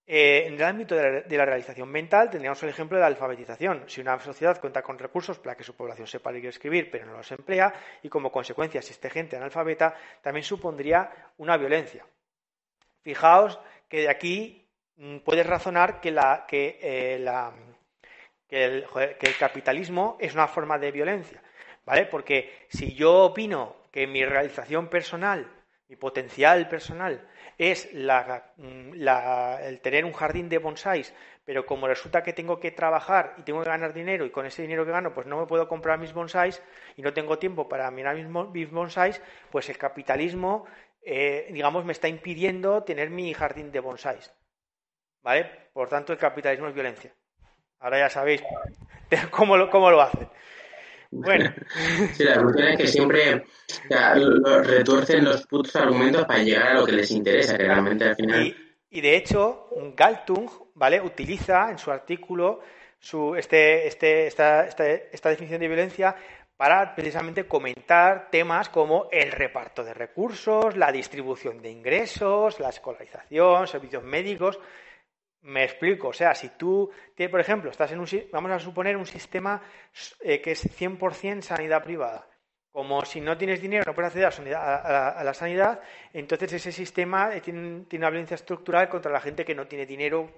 Eh, en el ámbito de la, realización mental tendríamos el ejemplo de la alfabetización. Si una sociedad cuenta con recursos para que su población sepa leer y escribir, pero no los emplea, y como consecuencia existe gente analfabeta, también supondría una violencia. Fijaos que de aquí mm, puedes razonar la, eh, el, que el capitalismo es una forma de violencia, ¿vale? Porque si yo opino que mi realización personal, mi potencial personal, es mm, el tener un jardín de bonsáis, pero como resulta que tengo que trabajar y tengo que ganar dinero y con ese dinero que gano pues no me puedo comprar mis bonsáis y no tengo tiempo para mirar mis bonsáis, pues el capitalismo eh, digamos, me está impidiendo tener mi jardín de bonsáis. ¿Vale? Por tanto, el capitalismo es violencia. Ahora ya sabéis cómo lo, cómo lo hacen. Bueno. Sí, la cuestión es que siempre retuercen los putos argumentos para llegar a lo que les interesa, que realmente al final. Y, de hecho, Galtung, ¿vale? Utiliza en su artículo su, este, este, esta, esta definición de violencia para precisamente comentar temas como el reparto de recursos, la distribución de ingresos, la escolarización, servicios médicos. Me explico, o sea, si tú, por ejemplo, estás en un, vamos a suponer un sistema eh, que es 100% sanidad privada, como si no tienes dinero no puedes acceder a la, sanidad, entonces ese sistema tiene, tiene una violencia estructural contra la gente que no tiene dinero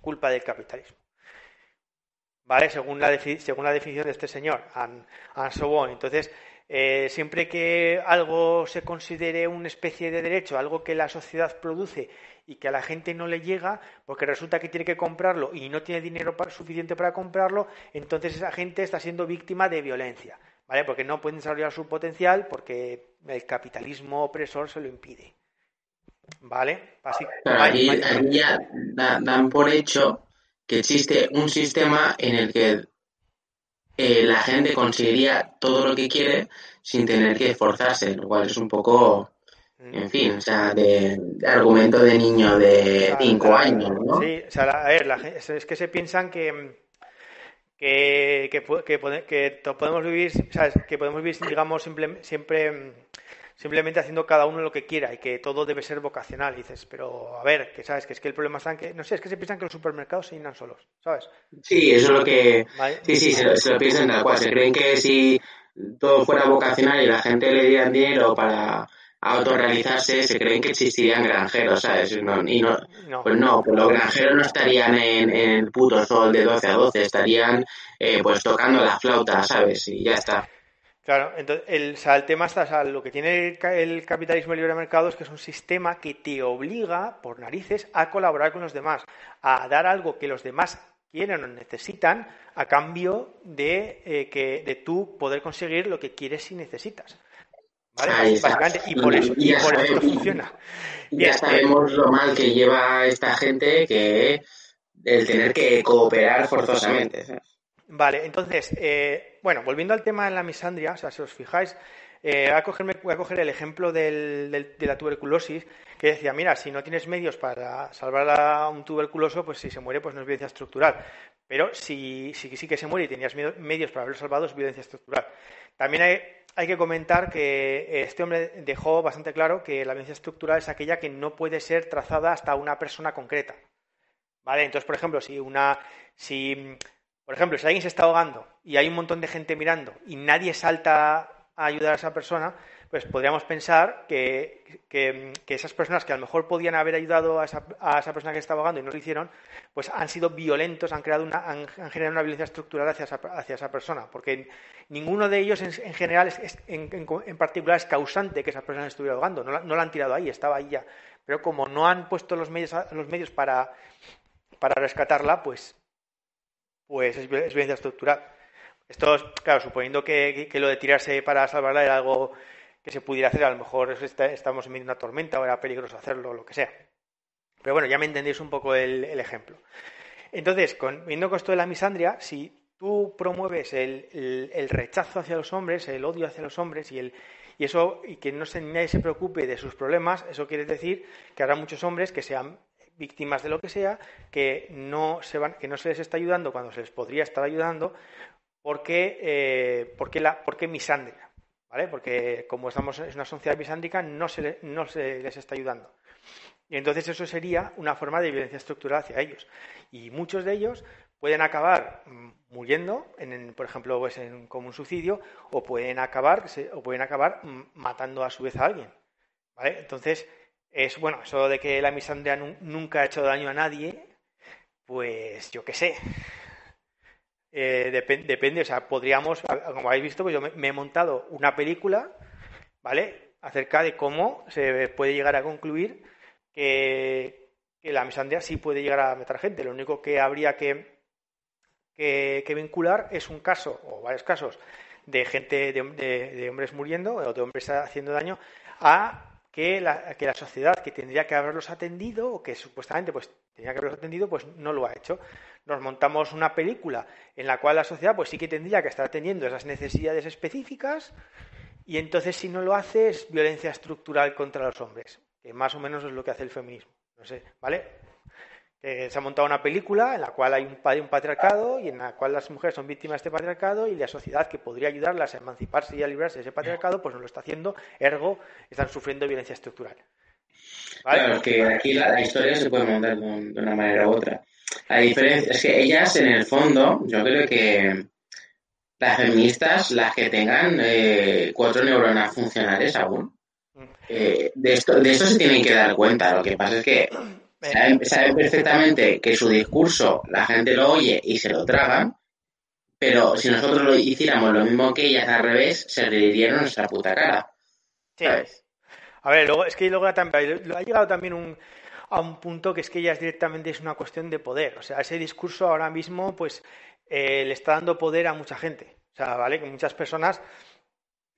culpa del capitalismo. ¿Vale? Según la, según la definición de este señor, and, so Entonces, eh, siempre que algo se considere una especie de derecho, algo que la sociedad produce y que a la gente no le llega, porque resulta que tiene que comprarlo y no tiene dinero suficiente para comprarlo, entonces esa gente está siendo víctima de violencia, ¿vale? Porque no pueden desarrollar su potencial porque el capitalismo opresor se lo impide. ¿Vale? Así, ya dan por hecho que existe un sistema en el que eh, la gente conseguiría todo lo que quiere sin tener que esforzarse, lo cual es un poco, en fin, o sea, de, argumento de niño de 5 años, ¿no? Sí, o sea, a ver, es que se piensan que que, que, que, podemos vivir, ¿sabes? que podemos vivir, digamos, siempre simplemente haciendo cada uno lo que quiera y que todo debe ser vocacional. dices, pero a ver, que sabes que es que el problema está en que, no sé, es que se piensan que los supermercados se llenan solos, ¿sabes? Sí, eso es lo que. Sí, sí, se lo, piensan tal cual. Se creen que si todo fuera vocacional y la gente le dieran dinero para autorrealizarse, se creen que existirían granjeros, ¿sabes? y no, pues no, pues los granjeros no estarían en, el puto sol de 12 a 12, estarían eh, pues tocando la flauta, ¿sabes? Y ya está. Claro, entonces el, tema está, lo que tiene el, capitalismo libre mercado es que es un sistema que te obliga, por narices, a colaborar con los demás, a dar algo que los demás quieren o necesitan a cambio de, eh, que, de tú poder conseguir lo que quieres y necesitas. ¿Vale? Básicamente, y por eso, y por funciona. ya sabemos lo mal que lleva esta gente que el tener que cooperar forzosamente. Vale, entonces, eh, bueno, volviendo al tema de la misandria, o sea, si os fijáis, eh, voy, a coger el ejemplo de la tuberculosis, que decía, mira, si no tienes medios para salvar a un tuberculoso, pues si se muere, pues no es violencia estructural. Pero si, sí que se muere y tenías medios para haberlo salvado, es violencia estructural. También hay, hay que comentar que este hombre dejó bastante claro que la violencia estructural es aquella que no puede ser trazada hasta una persona concreta. ¿Vale? Entonces, por ejemplo, si una, si por ejemplo, si alguien se está ahogando y hay un montón de gente mirando y nadie salta a ayudar a esa persona, pues podríamos pensar que, que, esas personas que a lo mejor podían haber ayudado a esa, a esa, persona que estaba ahogando y no lo hicieron, pues han sido violentos, han, creado una, han, generado una violencia estructural hacia esa, hacia esa persona, porque ninguno de ellos en, en general, es, en, en, particular, es causante que esa persona estuviera ahogando, no la, no la han tirado ahí, estaba ahí ya. Pero como no han puesto los medios, los medios para, para rescatarla, pues, pues es, violencia estructural. Esto, claro, suponiendo que, lo de tirarse para salvarla era algo que se pudiera hacer, a lo mejor estamos en medio de una tormenta o era peligroso hacerlo, o lo que sea. Pero bueno, ya me entendéis un poco el, ejemplo. Entonces, con, viendo con esto de la misandria, si tú promueves el, rechazo hacia los hombres, el odio hacia los hombres y, el, y eso y que no se, nadie se preocupe de sus problemas, eso quiere decir que habrá muchos hombres que sean víctimas de lo que sea, que no se van, que no se les está ayudando cuando se les podría estar ayudando, porque, eh, porque, la, porque misandria. Porque como estamos en una sociedad bisándrica, no se, no se les está ayudando. Y entonces eso sería una forma de violencia estructural hacia ellos. Y muchos de ellos pueden acabar muriendo, en, por ejemplo, pues en, como un suicidio, o pueden acabar, o pueden acabar matando a su vez a alguien. ¿vale? Entonces, es bueno, eso de que la misandria nunca ha hecho daño a nadie, pues yo qué sé. Eh, depende, o sea, podríamos, como habéis visto, pues yo me, he montado una película, ¿vale? Acerca de cómo se puede llegar a concluir que, la misandria sí puede llegar a matar gente. Lo único que habría que, que, vincular es un caso, o varios casos, de gente, de, hombres muriendo o de hombres haciendo daño, a que la, que la sociedad que tendría que haberlos atendido, o que supuestamente pues tenía que haberlos atendido, pues no lo ha hecho nos montamos una película en la cual la sociedad pues sí que tendría que estar teniendo esas necesidades específicas y entonces si no lo hace es violencia estructural contra los hombres, que más o menos es lo que hace el feminismo. No sé, ¿vale? Se ha montado una película en la cual hay un, un patriarcado y en la cual las mujeres son víctimas de este patriarcado y la sociedad que podría ayudarlas a emanciparse y a librarse de ese patriarcado, pues no lo está haciendo, ergo están sufriendo violencia estructural. Claro, que aquí la, historia se puede montar de una manera u otra. La diferencia es que ellas, en el fondo, yo creo que las feministas, las que tengan eh, cuatro neuronas funcionales aún, eh, de, esto, de esto se tienen que dar cuenta. Lo que pasa es que saben, perfectamente que su discurso la gente lo oye y se lo tragan, pero si nosotros lo hiciéramos lo mismo que ellas al revés, se reirían nuestra puta cara. A ver, luego, es que luego ha llegado también un, a un punto que es que ya es directamente es una cuestión de poder. O sea, ese discurso ahora mismo, pues, eh, le está dando poder a mucha gente. O sea, ¿vale? Que muchas personas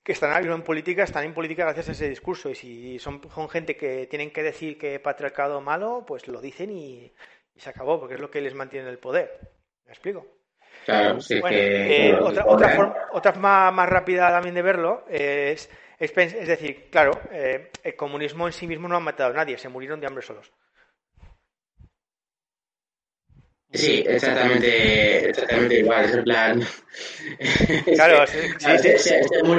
que están ahora en política están en política gracias a ese discurso. Y si son, gente que tienen que decir que patriarcado malo, pues lo dicen y, se acabó, porque es lo que les mantiene el poder. ¿Me explico? Claro, sí que... Eh, otra, otra, forma, otra forma más rápida también de verlo es, es, decir, claro, eh, el comunismo en sí mismo no ha matado a nadie, se murieron de hambre solos. Sí, exactamente, exactamente igual, es el plan. Claro, sí,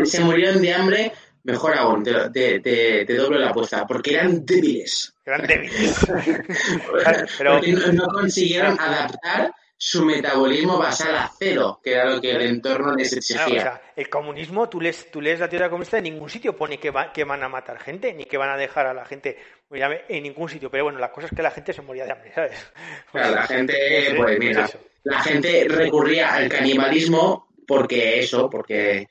Se, murieron de hambre, mejor aún, te, te, te, doblo la apuesta, porque eran débiles. Eran débiles. Pero... Porque no consiguieron adaptar su metabolismo basal a cero, que era lo que el entorno les exigía. el comunismo, tú lees, tú lees la teoría comunista, en ningún sitio pone que, que van a matar gente, ni que van a dejar a la gente en ningún sitio. Pero bueno, la cosa es que la gente se moría de hambre, ¿sabes? la gente, pues mira, la gente recurría al canibalismo porque eso, porque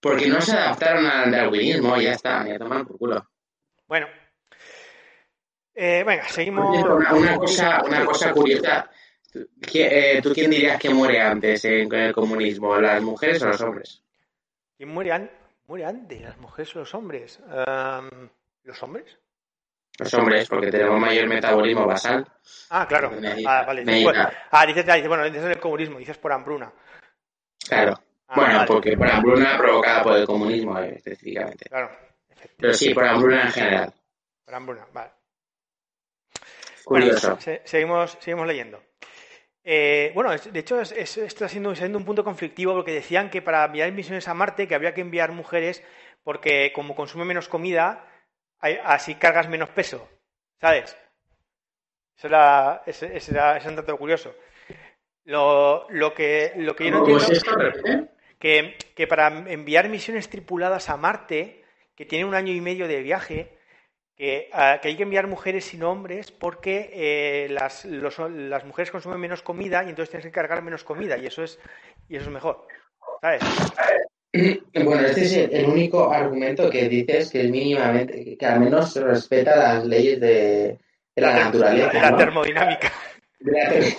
porque no se adaptaron al darwinismo, ya está, ya toman por culo. Bueno, eh, venga, seguimos. Una, cosa, una cosa curiosa ¿Tú quién dirías que muere antes en, el comunismo, las mujeres o los hombres? ¿Quién muere, antes, las mujeres o los hombres? ¿Los hombres? Los hombres, porque tenemos mayor metabolismo basal. Ah, claro. ah, vale. ah, dices, bueno, dices el comunismo, dices por hambruna. Claro. Ah, bueno, porque por hambruna provocada por el comunismo eh, específicamente. Claro. Pero sí, por hambruna en general. Por hambruna, vale. Curioso. seguimos, seguimos leyendo. Eh, bueno, de hecho, esto está siendo, siendo, un punto conflictivo porque decían que para enviar misiones a Marte que habría que enviar mujeres porque como consume menos comida, así cargas menos peso, ¿sabes? Eso era, ese, era, un dato curioso. Lo, que, lo que yo no entiendo es que, que para enviar misiones tripuladas a Marte, que tiene un año y medio de viaje, que, ah, que hay que enviar mujeres sin hombres porque eh, las, los- las mujeres consumen menos comida y entonces tienes que cargar menos comida y eso es, y eso es mejor. ¿Sabes? Bueno, este es el, único argumento que dices que es mínimamente, que al menos respeta las leyes de, de la naturaleza. De la ¿no? termodinámica. De la ter-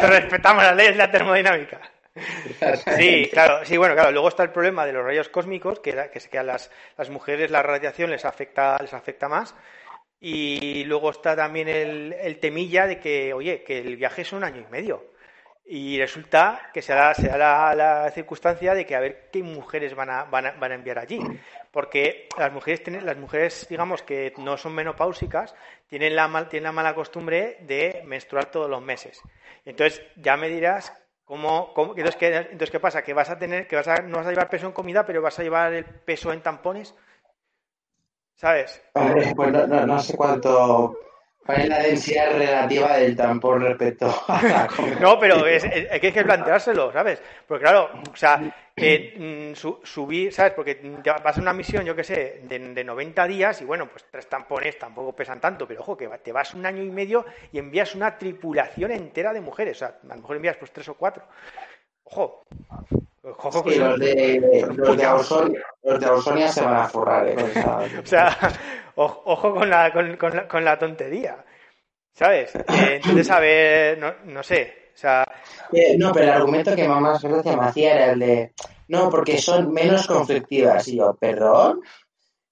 Respetamos las leyes de la termodinámica. Sí, claro, sí, bueno, claro. Luego está el problema de los rayos cósmicos, que, que, que a las, mujeres la radiación les afecta, les afecta más. Y luego está también el, el temilla de que, oye, que el viaje es un año y medio. Y resulta que se da, se da la, la circunstancia de que a ver qué mujeres van a, van a, van a enviar allí. Porque las mujeres, tienen, las mujeres, digamos, que no son menopáusicas, tienen la, mal, tienen la mala costumbre de menstruar todos los meses. Entonces, ya me dirás cómo, cómo entonces, ¿qué, entonces, ¿qué pasa? ¿Que vas a tener, que vas a, no vas a llevar peso en comida, pero vas a llevar el peso en tampones? ¿Sabes? Pues no, no, no sé cuánto. ¿Cuál es la densidad relativa del tampón respecto a la? No, pero es, es- hay que planteárselo, ¿sabes? Porque claro, o sea, que mm, su- ¿sabes? Porque vas a una misión, yo qué sé, de, de 90 días y bueno, pues tres tampones tampoco pesan tanto, pero ojo, que te vas un año y medio y envías una tripulación entera de mujeres, o sea, a lo mejor envías pues tres o cuatro. Ojo. Sí, los de, los de Ausonia, los de Ausonia se van a forrar, ¿eh? O sea, ojo con la, con, con la, con la tontería, ¿sabes? Eh, entonces, a ver, no, no sé, o sea, Eh, No, pero el argumento que más gracia me hacía era el de, no, porque son menos conflictivas. Y yo, perdón,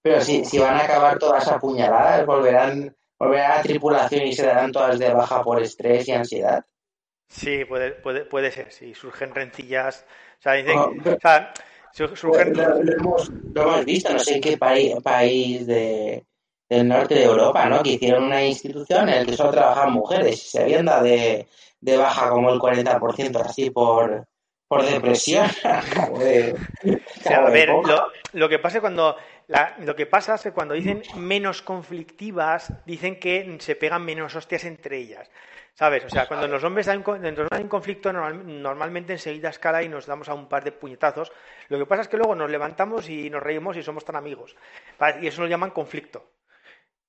pero si, si van a acabar todas apuñaladas, volverán, volverá a la tripulación y se darán todas de baja por estrés y ansiedad. Sí, puede, puede, puede ser, sí, surgen rencillas. O sea, dicen, No, o sea, Lo, surgen, lo hemos, lo hemos visto, no sé en qué país, país de, del norte de Europa, ¿no? Que hicieron una institución en la que solo trabajaban mujeres y se habían dado de, de baja como el 40% así por, por depresión. Joder. o sea, a ver, lo, lo que pasa es cuando la- lo que pasa es que cuando dicen menos conflictivas, dicen que se pegan menos hostias entre ellas. ¿Sabes? O sea, cuando los hombres hay un, conflicto, normal- normalmente enseguida escala y nos damos a un par de puñetazos. Lo que pasa es que luego nos levantamos y nos reímos y somos tan amigos. Y eso lo llaman conflicto.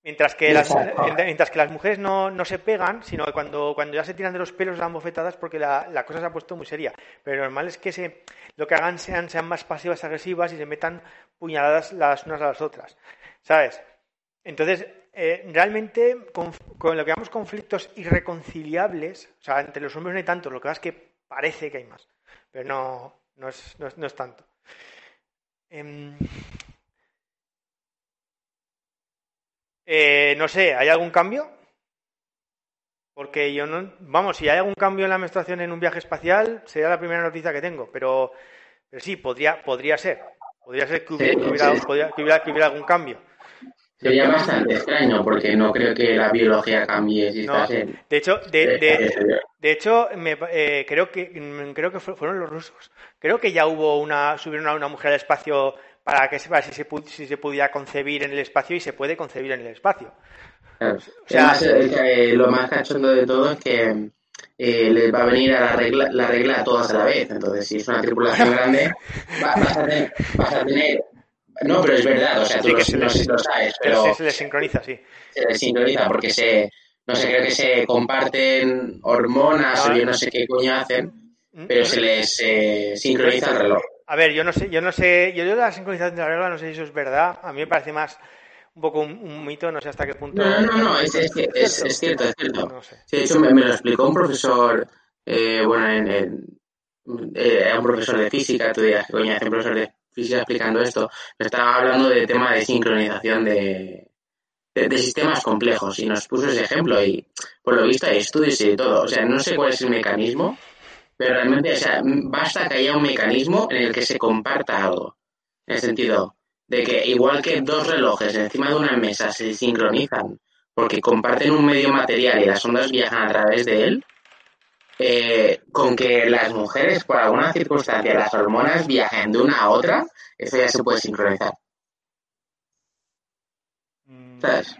Mientras que, las, mientras que las mujeres no, no se pegan, sino que cuando, cuando ya se tiran de los pelos dan bofetadas porque la, la cosa se ha puesto muy seria. Pero lo normal es que se, lo que hagan sean, sean más pasivas agresivas y se metan puñaladas las unas a las otras. ¿Sabes? Entonces, eh, realmente, con, con lo que llamamos conflictos irreconciliables, o sea, entre los hombres no hay tantos, lo que pasa es que parece que hay más, pero no, no, es, no, es, no es tanto. Em, eh, no sé, ¿hay algún cambio? Porque yo no. Vamos, si hay algún cambio en la menstruación en un viaje espacial, sería la primera noticia que tengo. Pero, pero sí, podría, podría ser. Podría ser que hubiera, Sí, que hubiera- sí. podría- que hubiera- que hubiera algún cambio. Sería bastante extraño porque no creo que la biología cambie si No, estás en... de hecho, de, de- de- de hecho me, eh, creo que mm, creo que fue- fueron los rusos. Creo que ya hubo una subieron a una mujer al espacio para que sepa si se, si se pudiera concebir en el espacio y se puede concebir en el espacio. Claro. sea- Además, eh, lo más cachondo de todo es que eh, les va a venir a la regla, la regla a todas a la vez. Entonces, si es una tripulación grande, va- vas, a tener, vas a tener- No, pero es verdad, o sea, tú Sí, se no les- sé si lo sabes, Pero pero se les sincroniza, sí. se les sincroniza porque se, no sé, creo que se comparten hormonas o yo no sé qué coño hacen, pero se les eh, sincroniza el reloj. A ver, yo no sé, yo no sé, yo de la sincronización de la regla no sé si eso es verdad. A mí me parece más un poco un, un mito, no sé hasta qué punto. No, no, no, no, es, es, es, es cierto, es cierto. No sé. Sí, de hecho, me, me lo explicó un profesor, eh, bueno, en, en- eh, un profesor de física, tú dirás, coño, hace un profesor de física explicando esto, estaba hablando de tema de sincronización de, de, sistemas complejos y nos puso ese ejemplo y por lo visto hay estudios y todo, o sea, no sé cuál es el mecanismo, pero realmente, o sea, basta que haya un mecanismo en el que se comparta algo, en el sentido de que igual que dos relojes encima de una mesa se sincronizan porque comparten un medio material y las ondas viajan a través de él, eh, con que las mujeres, por alguna circunstancia, las hormonas viajen de una a otra, eso ya se puede sincronizar, Mm, ¿sabes?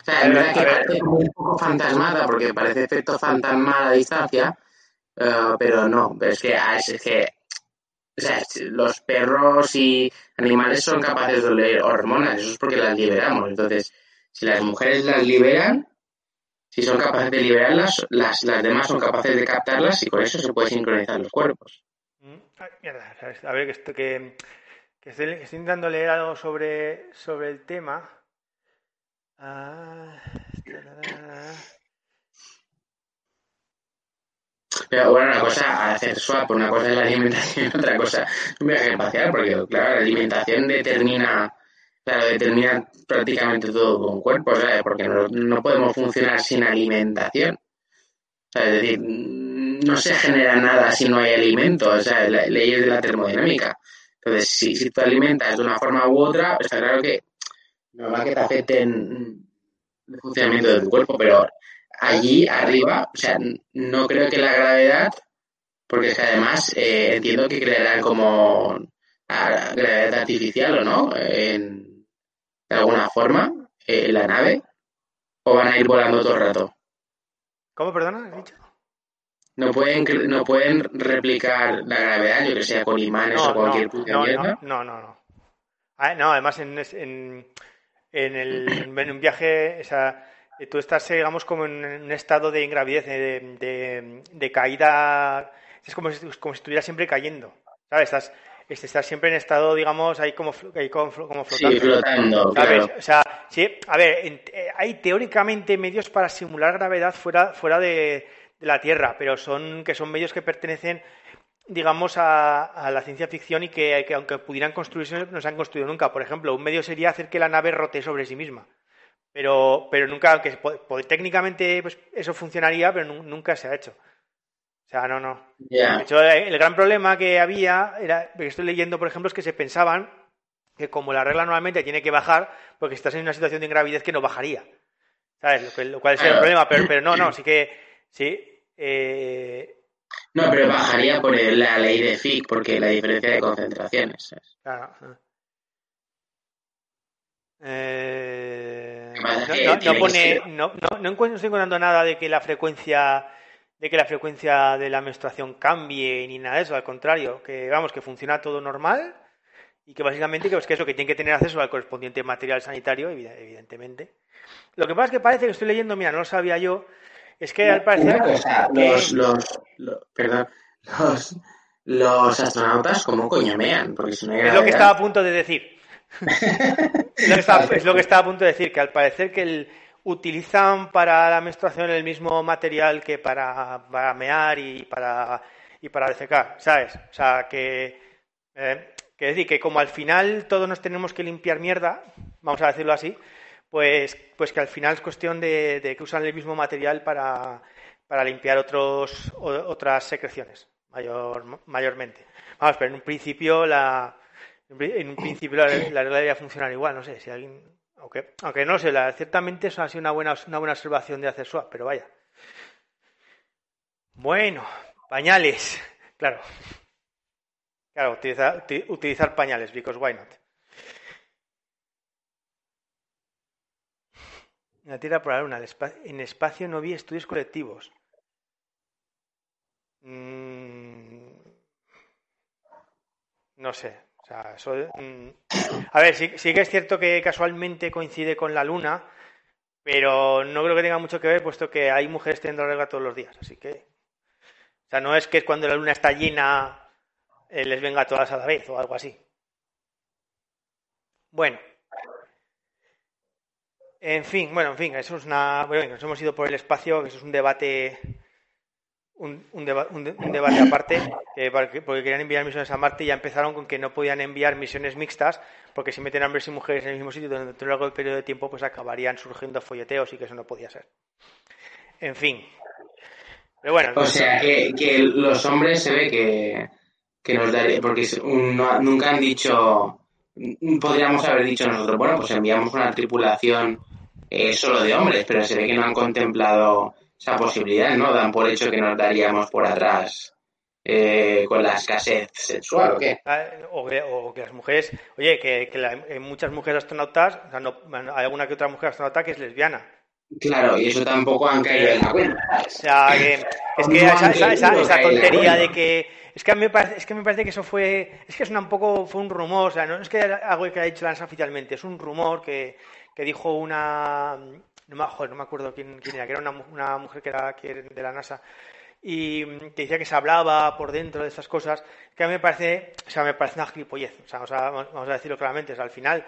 O sea, es ver, verdad que parece un poco fantasmada, porque parece efecto fantasmal a distancia, eh, pero no, es que, ah, es que o sea, los perros y animales son capaces de oler hormonas, eso es porque las liberamos. Entonces, si las mujeres las liberan, si son capaces de liberarlas, las, las demás son capaces de captarlas y con eso se pueden sincronizar los cuerpos. Mm, a ver, que, esto, que, estoy, intentando leer algo sobre, sobre el tema. Ah, pero bueno, una cosa, hacer swap, una cosa es la alimentación, otra cosa es un viaje espacial, porque claro, la alimentación determina, claro, determina prácticamente todo con cuerpo, ¿sabes? Porque no, no podemos funcionar sin alimentación. Sea, es decir, no se genera nada si no hay alimento, o sea, leyes de la termodinámica. Entonces, si, si tú alimentas de una forma u otra, está claro que no va que te afecten el funcionamiento de tu cuerpo, pero allí arriba, o sea, no creo que la gravedad, porque es que además eh, entiendo que crearán como gravedad artificial o no, en, de alguna forma, eh, la nave, o van a ir volando todo el rato. ¿Cómo, perdona? ¿Has dicho? No pueden, no pueden replicar la gravedad, yo que sea con imanes o cualquier no, no, no, no, no. Ah, no, además en, en, en, el, en un viaje, o sea, tú estás, digamos, como en un estado de ingravidez, de, de, caída, es como si, como si estuvieras siempre cayendo, ¿sabes? Estás, estás siempre en estado, digamos, ahí como, ahí como, flotando. Sí, flotando, Claro. O sea, sí, a ver, eh, hay teóricamente medios para simular gravedad fuera, fuera de la Tierra, pero son que son medios que pertenecen digamos, a, la ciencia ficción y que, aunque pudieran construirse, no se han construido nunca. Por ejemplo, un medio sería hacer que la nave rote sobre sí misma. Pero, pero nunca, aunque técnicamente pues, eso funcionaría, pero nunca se ha hecho. Sea, no, no. De hecho, el gran problema que había, era, que estoy leyendo, por ejemplo, es que se pensaban que como la regla normalmente tiene que bajar, porque estás en una situación de ingravidez que no bajaría. ¿Sabes? Lo, cual es el problema, pero, pero no, no, sí que, sí, eh, no, pero bajaría por la ley de Fick, porque la diferencia de concentraciones. Claro. Eh, no, pone, no, no, encuentro, estoy encontrando nada de que la frecuencia de que la frecuencia de la menstruación cambie ni nada de eso, al contrario, que vamos, que funciona todo normal y que básicamente que, pues, que eso, que tiene que tener acceso al correspondiente material sanitario, evidentemente. Lo que pasa es que parece que estoy leyendo, mira, no lo sabía yo, es que al parecer. los, los, perdón, los, los astronautas, ¿cómo coño mean? Porque si no es lo que estaba a punto de decir. es, lo que estaba, es, lo que estaba, a punto de decir, que al parecer que el, utilizan para la menstruación el mismo material que para, para y para, y para defecar, ¿sabes? O sea, que, eh, que decir, que como al final todos nos tenemos que limpiar mierda, vamos a decirlo así, pues, pues que al final es cuestión de, que usan el mismo material para, para limpiar otros, otras secreciones, mayor, mayormente. Vamos, pero en un principio la, en un principio la, regla debería funcionar igual, no sé, si alguien, aunque, aunque no sé, ciertamente eso ha sido una buena, una buena observación de hacer swap, pero vaya. Bueno, pañales, claro. Claro, utilizar, utilizar pañales, because why not. la Tierra por la Luna. En espacio no vi estudios colectivos. Mm, no sé. Mm, a ver, sí, que es cierto que casualmente coincide con la Luna, pero no creo que tenga mucho que ver, puesto que hay mujeres teniendo regla todos los días. Así que. O sea, no es que cuando la Luna está llena eh, les venga todas a la vez o algo así. Bueno. En fin, bueno, en fin, eso es una. Bueno, nos hemos ido por el espacio, eso es un debate. Un, un, debate aparte, porque querían enviar misiones a Marte y ya empezaron con que no podían enviar misiones mixtas, porque si meten hombres y mujeres en el mismo sitio durante un largo periodo de tiempo, pues acabarían surgiendo folleteos y que eso no podía ser. En fin. Pero bueno. O sea, que, que los hombres se ve que, que nos darían. Porque nunca han dicho. Podríamos haber dicho nosotros, bueno, pues enviamos una tripulación es solo de hombres, pero se ve que no han contemplado esa posibilidad, ¿no? Dan por hecho que nos daríamos por atrás eh, con la escasez sexual o qué. Ah, o que, las mujeres, oye, que, hay muchas mujeres astronautas, o sea, no, hay alguna que otra mujer astronauta que es lesbiana. Claro, y eso tampoco han caído en la cuenta. O sea, que es que esa, esa, esa, esa tontería de que es que a mí me parece, es que me parece que eso fue es que es un poco fue un rumor, o sea, no es que algo que ha dicho la NASA oficialmente, es un rumor que, que dijo una no me, joder, no me acuerdo quién, quién, era, que era una, una mujer que era que de la NASA y que decía que se hablaba por dentro de esas cosas, que a mí me parece, o sea, me parece una gilipollez. O sea, vamos a, vamos a decirlo claramente. O sea, al final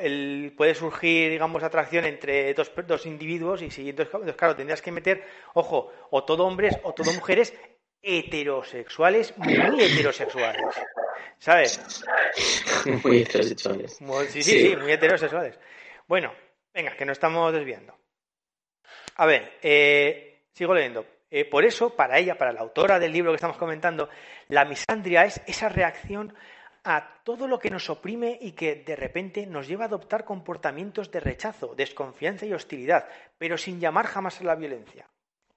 el, puede surgir, digamos, atracción entre dos, dos individuos y si, entonces, claro, tendrías que meter, ojo, o todo hombres o todo mujeres heterosexuales, muy heterosexuales. ¿Sabes? Muy heterosexuales. sí, sí, sí, muy heterosexuales. Bueno, venga, que nos estamos desviando. A ver, eh, sigo leyendo. Eh, por eso, para ella, para la autora del libro que estamos comentando, la misandria es esa reacción a todo lo que nos oprime y que de repente nos lleva a adoptar comportamientos de rechazo, desconfianza y hostilidad, pero sin llamar jamás a la violencia.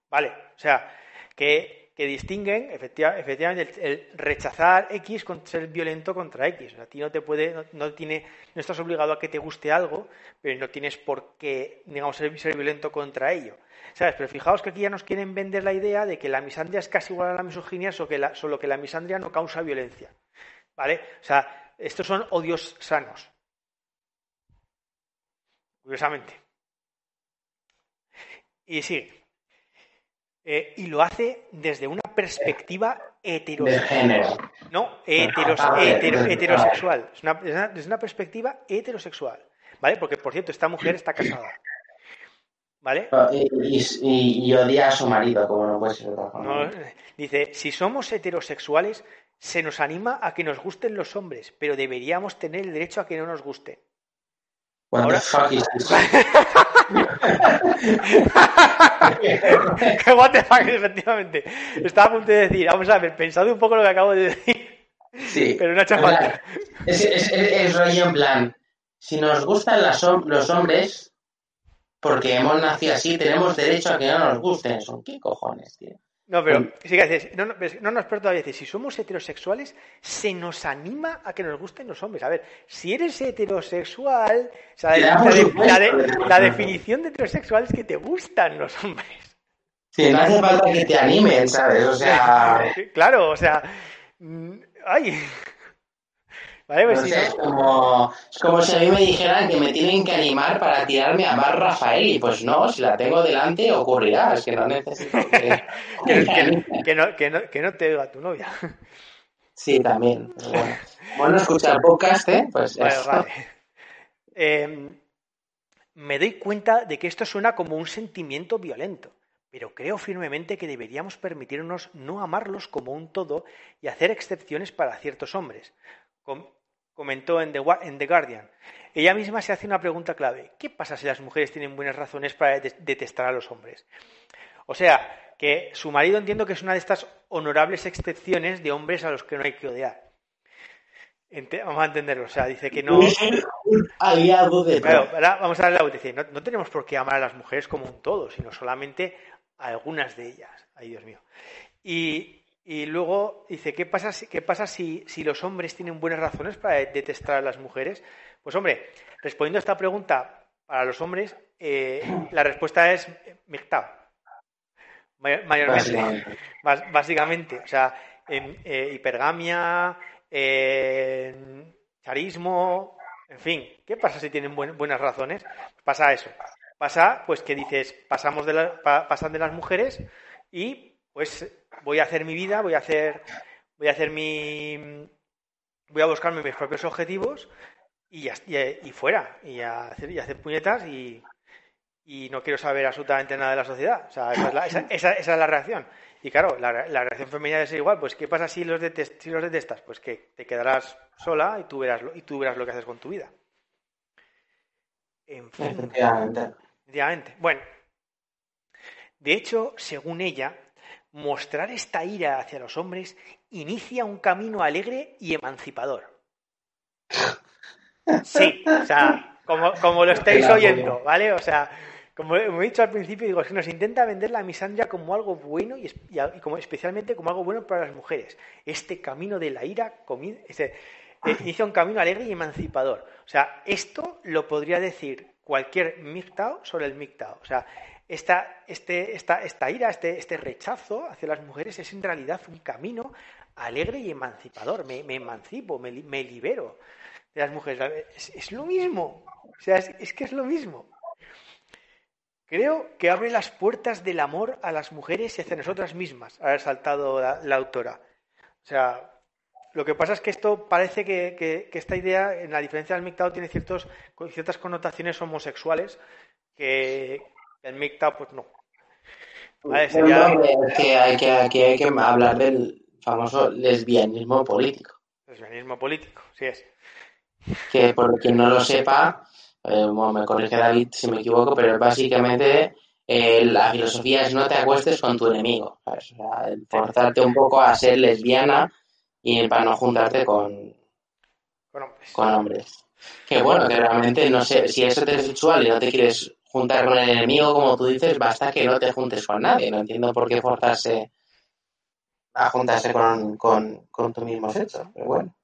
¿Vale? O sea, que que distinguen efectivamente el, rechazar X con ser violento contra X. O sea, a ti no te puede, no, tiene, no estás obligado a que te guste algo, pero no tienes por qué, digamos, ser, violento contra ello. ¿Sabes? Pero fijaos que aquí ya nos quieren vender la idea de que la misandria es casi igual a la misoginia, solo que la, solo que la misandria no causa violencia. ¿Vale? O sea, estos son odios sanos. Curiosamente. Y sigue. Eh, y lo hace desde una perspectiva heterosexual. No, heterosexual. Es una, desde una perspectiva heterosexual. ¿Vale? Porque, por cierto, esta mujer está casada. ¿Vale? Y, odia a su marido, como no puede ser otra forma. dice, si somos heterosexuales, se nos anima a que nos gusten los hombres, pero deberíamos tener el derecho a que no nos gusten. What Ahora... this? What the fuck, efectivamente. Estaba a punto de decir, vamos a ver, pensado un poco lo que acabo de decir. Sí. Pero no ha hecho falta. Es, es, es, rollo en plan, si nos gustan las, los hombres, porque hemos nacido así, tenemos derecho a que no nos gusten. ¿Son qué cojones, tío? No, pero sí que dices, no, no, no nos todavía decir, si somos heterosexuales, se nos anima a que nos gusten los hombres. A ver, si eres heterosexual, o sea, la, definición de heterosexual es que te gustan los hombres. Sí, no hace falta que te animen, ¿sabes? O sea. Claro, o sea. Mm, ¡Ay! Pues es, como, es como si a mí me dijeran que me tienen que animar para tirarme a Bar Rafael y pues no, si la tengo delante ocurrirá, es que no necesito que... que, no, que, no, que no te diga tu novia. Sí, también. Bueno, bueno escuchar podcast, ¿eh? Pues vale, em, me doy cuenta de que esto suena como un sentimiento violento, pero creo firmemente que deberíamos permitirnos no amarlos como un todo y hacer excepciones para ciertos hombres comentó en The, Guardian. Ella misma se hace una pregunta clave. ¿Qué pasa si las mujeres tienen buenas razones para detestar a los hombres? O sea, que su marido entiendo que es una de estas honorables excepciones de hombres a los que no hay que odiar. vamos a entenderlo. O sea, dice que no. aliado de. Claro, vamos a darle la dice, no, no, tenemos por qué amar a las mujeres como un todo, sino solamente a algunas de ellas. Ay, Dios mío. Y, y luego dice, ¿qué pasa, si, qué pasa si, si, los hombres tienen buenas razones para detestar a las mujeres? Pues hombre, respondiendo a esta pregunta, para los hombres, eh, la respuesta es mixta. Mayormente. Básicamente. O sea, en, eh, hipergamia, charismo, en fin. ¿Qué pasa si tienen buenas razones? Pasa eso. Pasa, pues que dices, pasamos de pasan de las mujeres y pues voy a hacer mi vida, voy a hacer, voy a hacer mi, voy a buscarme mis propios objetivos y, y, fuera, y a hacer, y hacer puñetas y, y, no quiero saber absolutamente nada de la sociedad. O sea, esa es la, esa, es la reacción. Y claro, la, reacción femenina debe ser igual. Pues, ¿qué pasa si los, detest, si los detestas? Pues que te quedarás sola y tú verás lo, y tú verás lo que haces con tu vida. En fin. Efectivamente. Bueno. De hecho, según ella, mostrar esta ira hacia los hombres inicia un camino alegre y emancipador. Sí, o sea, como, lo estáis oyendo, ¿vale? O sea, como he dicho al principio, digo, es que nos intenta vender la misandria como algo bueno y, como, especialmente como algo bueno para las mujeres. Este camino de la ira este, eh, inicia un camino alegre y emancipador. O sea, esto lo podría decir cualquier MGTOW sobre el MGTOW. O sea, esta, este, esta, esta ira, este, este rechazo hacia las mujeres es en realidad un camino alegre y emancipador. Me, emancipo, me, libero de las mujeres. Es, lo mismo. O sea, es, que es lo mismo. Creo que abre las puertas del amor a las mujeres y hacia nosotras mismas, ha resaltado la, autora. O sea, lo que pasa es que esto parece que, esta idea, en la diferencia del MGTOW, tiene ciertos, ciertas connotaciones homosexuales que el MGTOW, pues no. es que hay que, aquí hay que hablar del famoso lesbianismo político. Lesbianismo político, sí es. Que por quien no lo sepa, eh, me corrige David si me equivoco, pero básicamente eh, la filosofía es no te acuestes con tu enemigo, O sea, forzarte un poco a ser lesbiana y para no juntarte con, con hombres. Que bueno, que realmente no sé, si eres heterosexual y no te quieres juntar con el enemigo, como tú dices, basta que no te juntes con nadie. No entiendo por qué forzarse a juntarse con, con, con tu mismo sexo, pero bueno.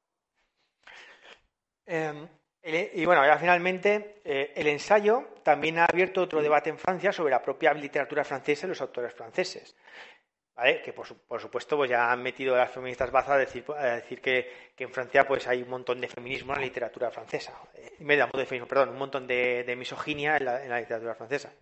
Em, y bueno, ya finalmente, eh, el ensayo también ha abierto otro debate en Francia sobre la propia literatura francesa y los autores franceses. Que por, supuesto pues ya han metido a las feministas bazas a decir, a decir que, en Francia pues hay un montón de feminismo en la literatura francesa. Eh, de feminismo, perdón, un montón de, misoginia en la, en la literatura francesa.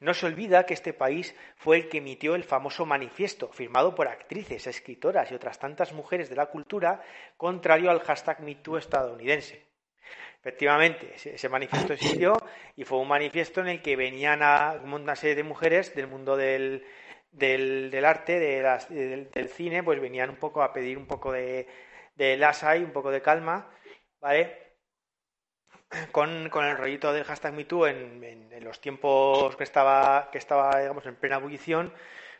No se olvida que este país fue el que emitió el famoso manifiesto, firmado por actrices, escritoras y otras tantas mujeres de la cultura, contrario al hashtag MeToo estadounidense. Efectivamente, ese manifiesto existió y fue un manifiesto en el que venían a una serie de mujeres del mundo del, del, arte, del, cine, pues venían un poco a pedir un poco de, de y un poco de calma, ¿vale? Con, el rollito del hashtag MeToo en, en, los tiempos que estaba, que estaba, digamos, en plena ebullición,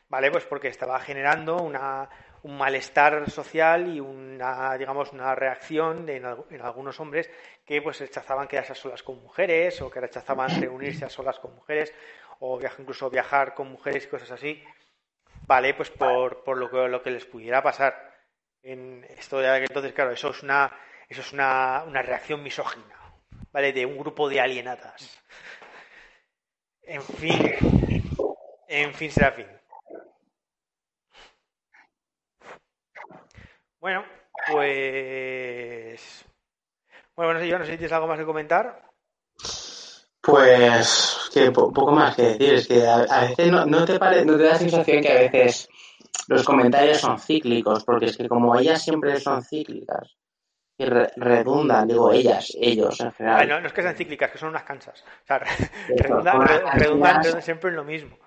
¿vale? Pues porque estaba generando una, un malestar social y una, digamos, una reacción en, en, algunos hombres que pues rechazaban quedarse a solas con mujeres o que rechazaban reunirse a solas con mujeres o incluso viajar con mujeres y cosas así, ¿vale? Pues por, por lo, que, lo que les pudiera pasar. En esto de entonces, claro, eso es una, eso es una, una reacción misógina, ¿vale? De un grupo de alienadas. En fin, en fin será fin. Bueno, pues. Bueno, no sé, yo no sé si tienes algo más que comentar. Pues que poco más que decir, es que a, veces no, no, te no te da la sensación que a veces los comentarios son cíclicos, porque es que como ellas siempre son cíclicas y redundan, digo ellas, ellos en general. no, no, es que sean cíclicas, que son unas cansas. O sea, redundan, siempre en lo mismo.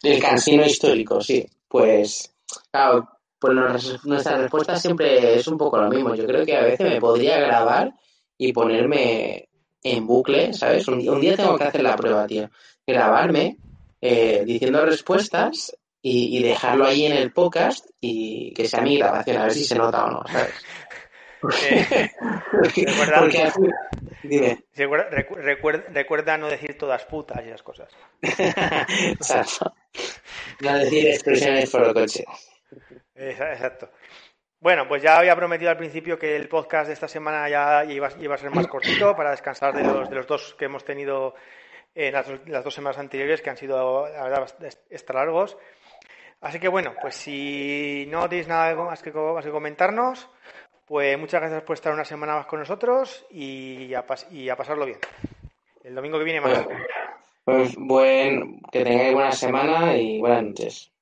El cansino histórico, sí. Pues, claro, pues nuestra respuesta siempre es un poco lo mismo. Yo creo que a veces me podría grabar y ponerme en bucle, ¿sabes? Un, día tengo que hacer la prueba, tío. Grabarme eh, diciendo respuestas y, dejarlo ahí en el podcast y que sea mi grabación, a ver si se nota o no, ¿sabes? recuerda, no decir todas putas y esas cosas. Exacto. No decir expresiones por coche. Exacto. Bueno, pues ya había prometido al principio que el podcast de esta semana ya iba, a ser más cortito para descansar de los, de los dos que hemos tenido en las, dos semanas anteriores, que han sido, la verdad, extra largos. Así que bueno, pues si no tenéis nada más que, comentarnos, pues muchas gracias por estar una semana más con nosotros y a, y a pasarlo bien. El domingo que viene más. Pues, pues buen, que tengáis buena semana y buenas noches.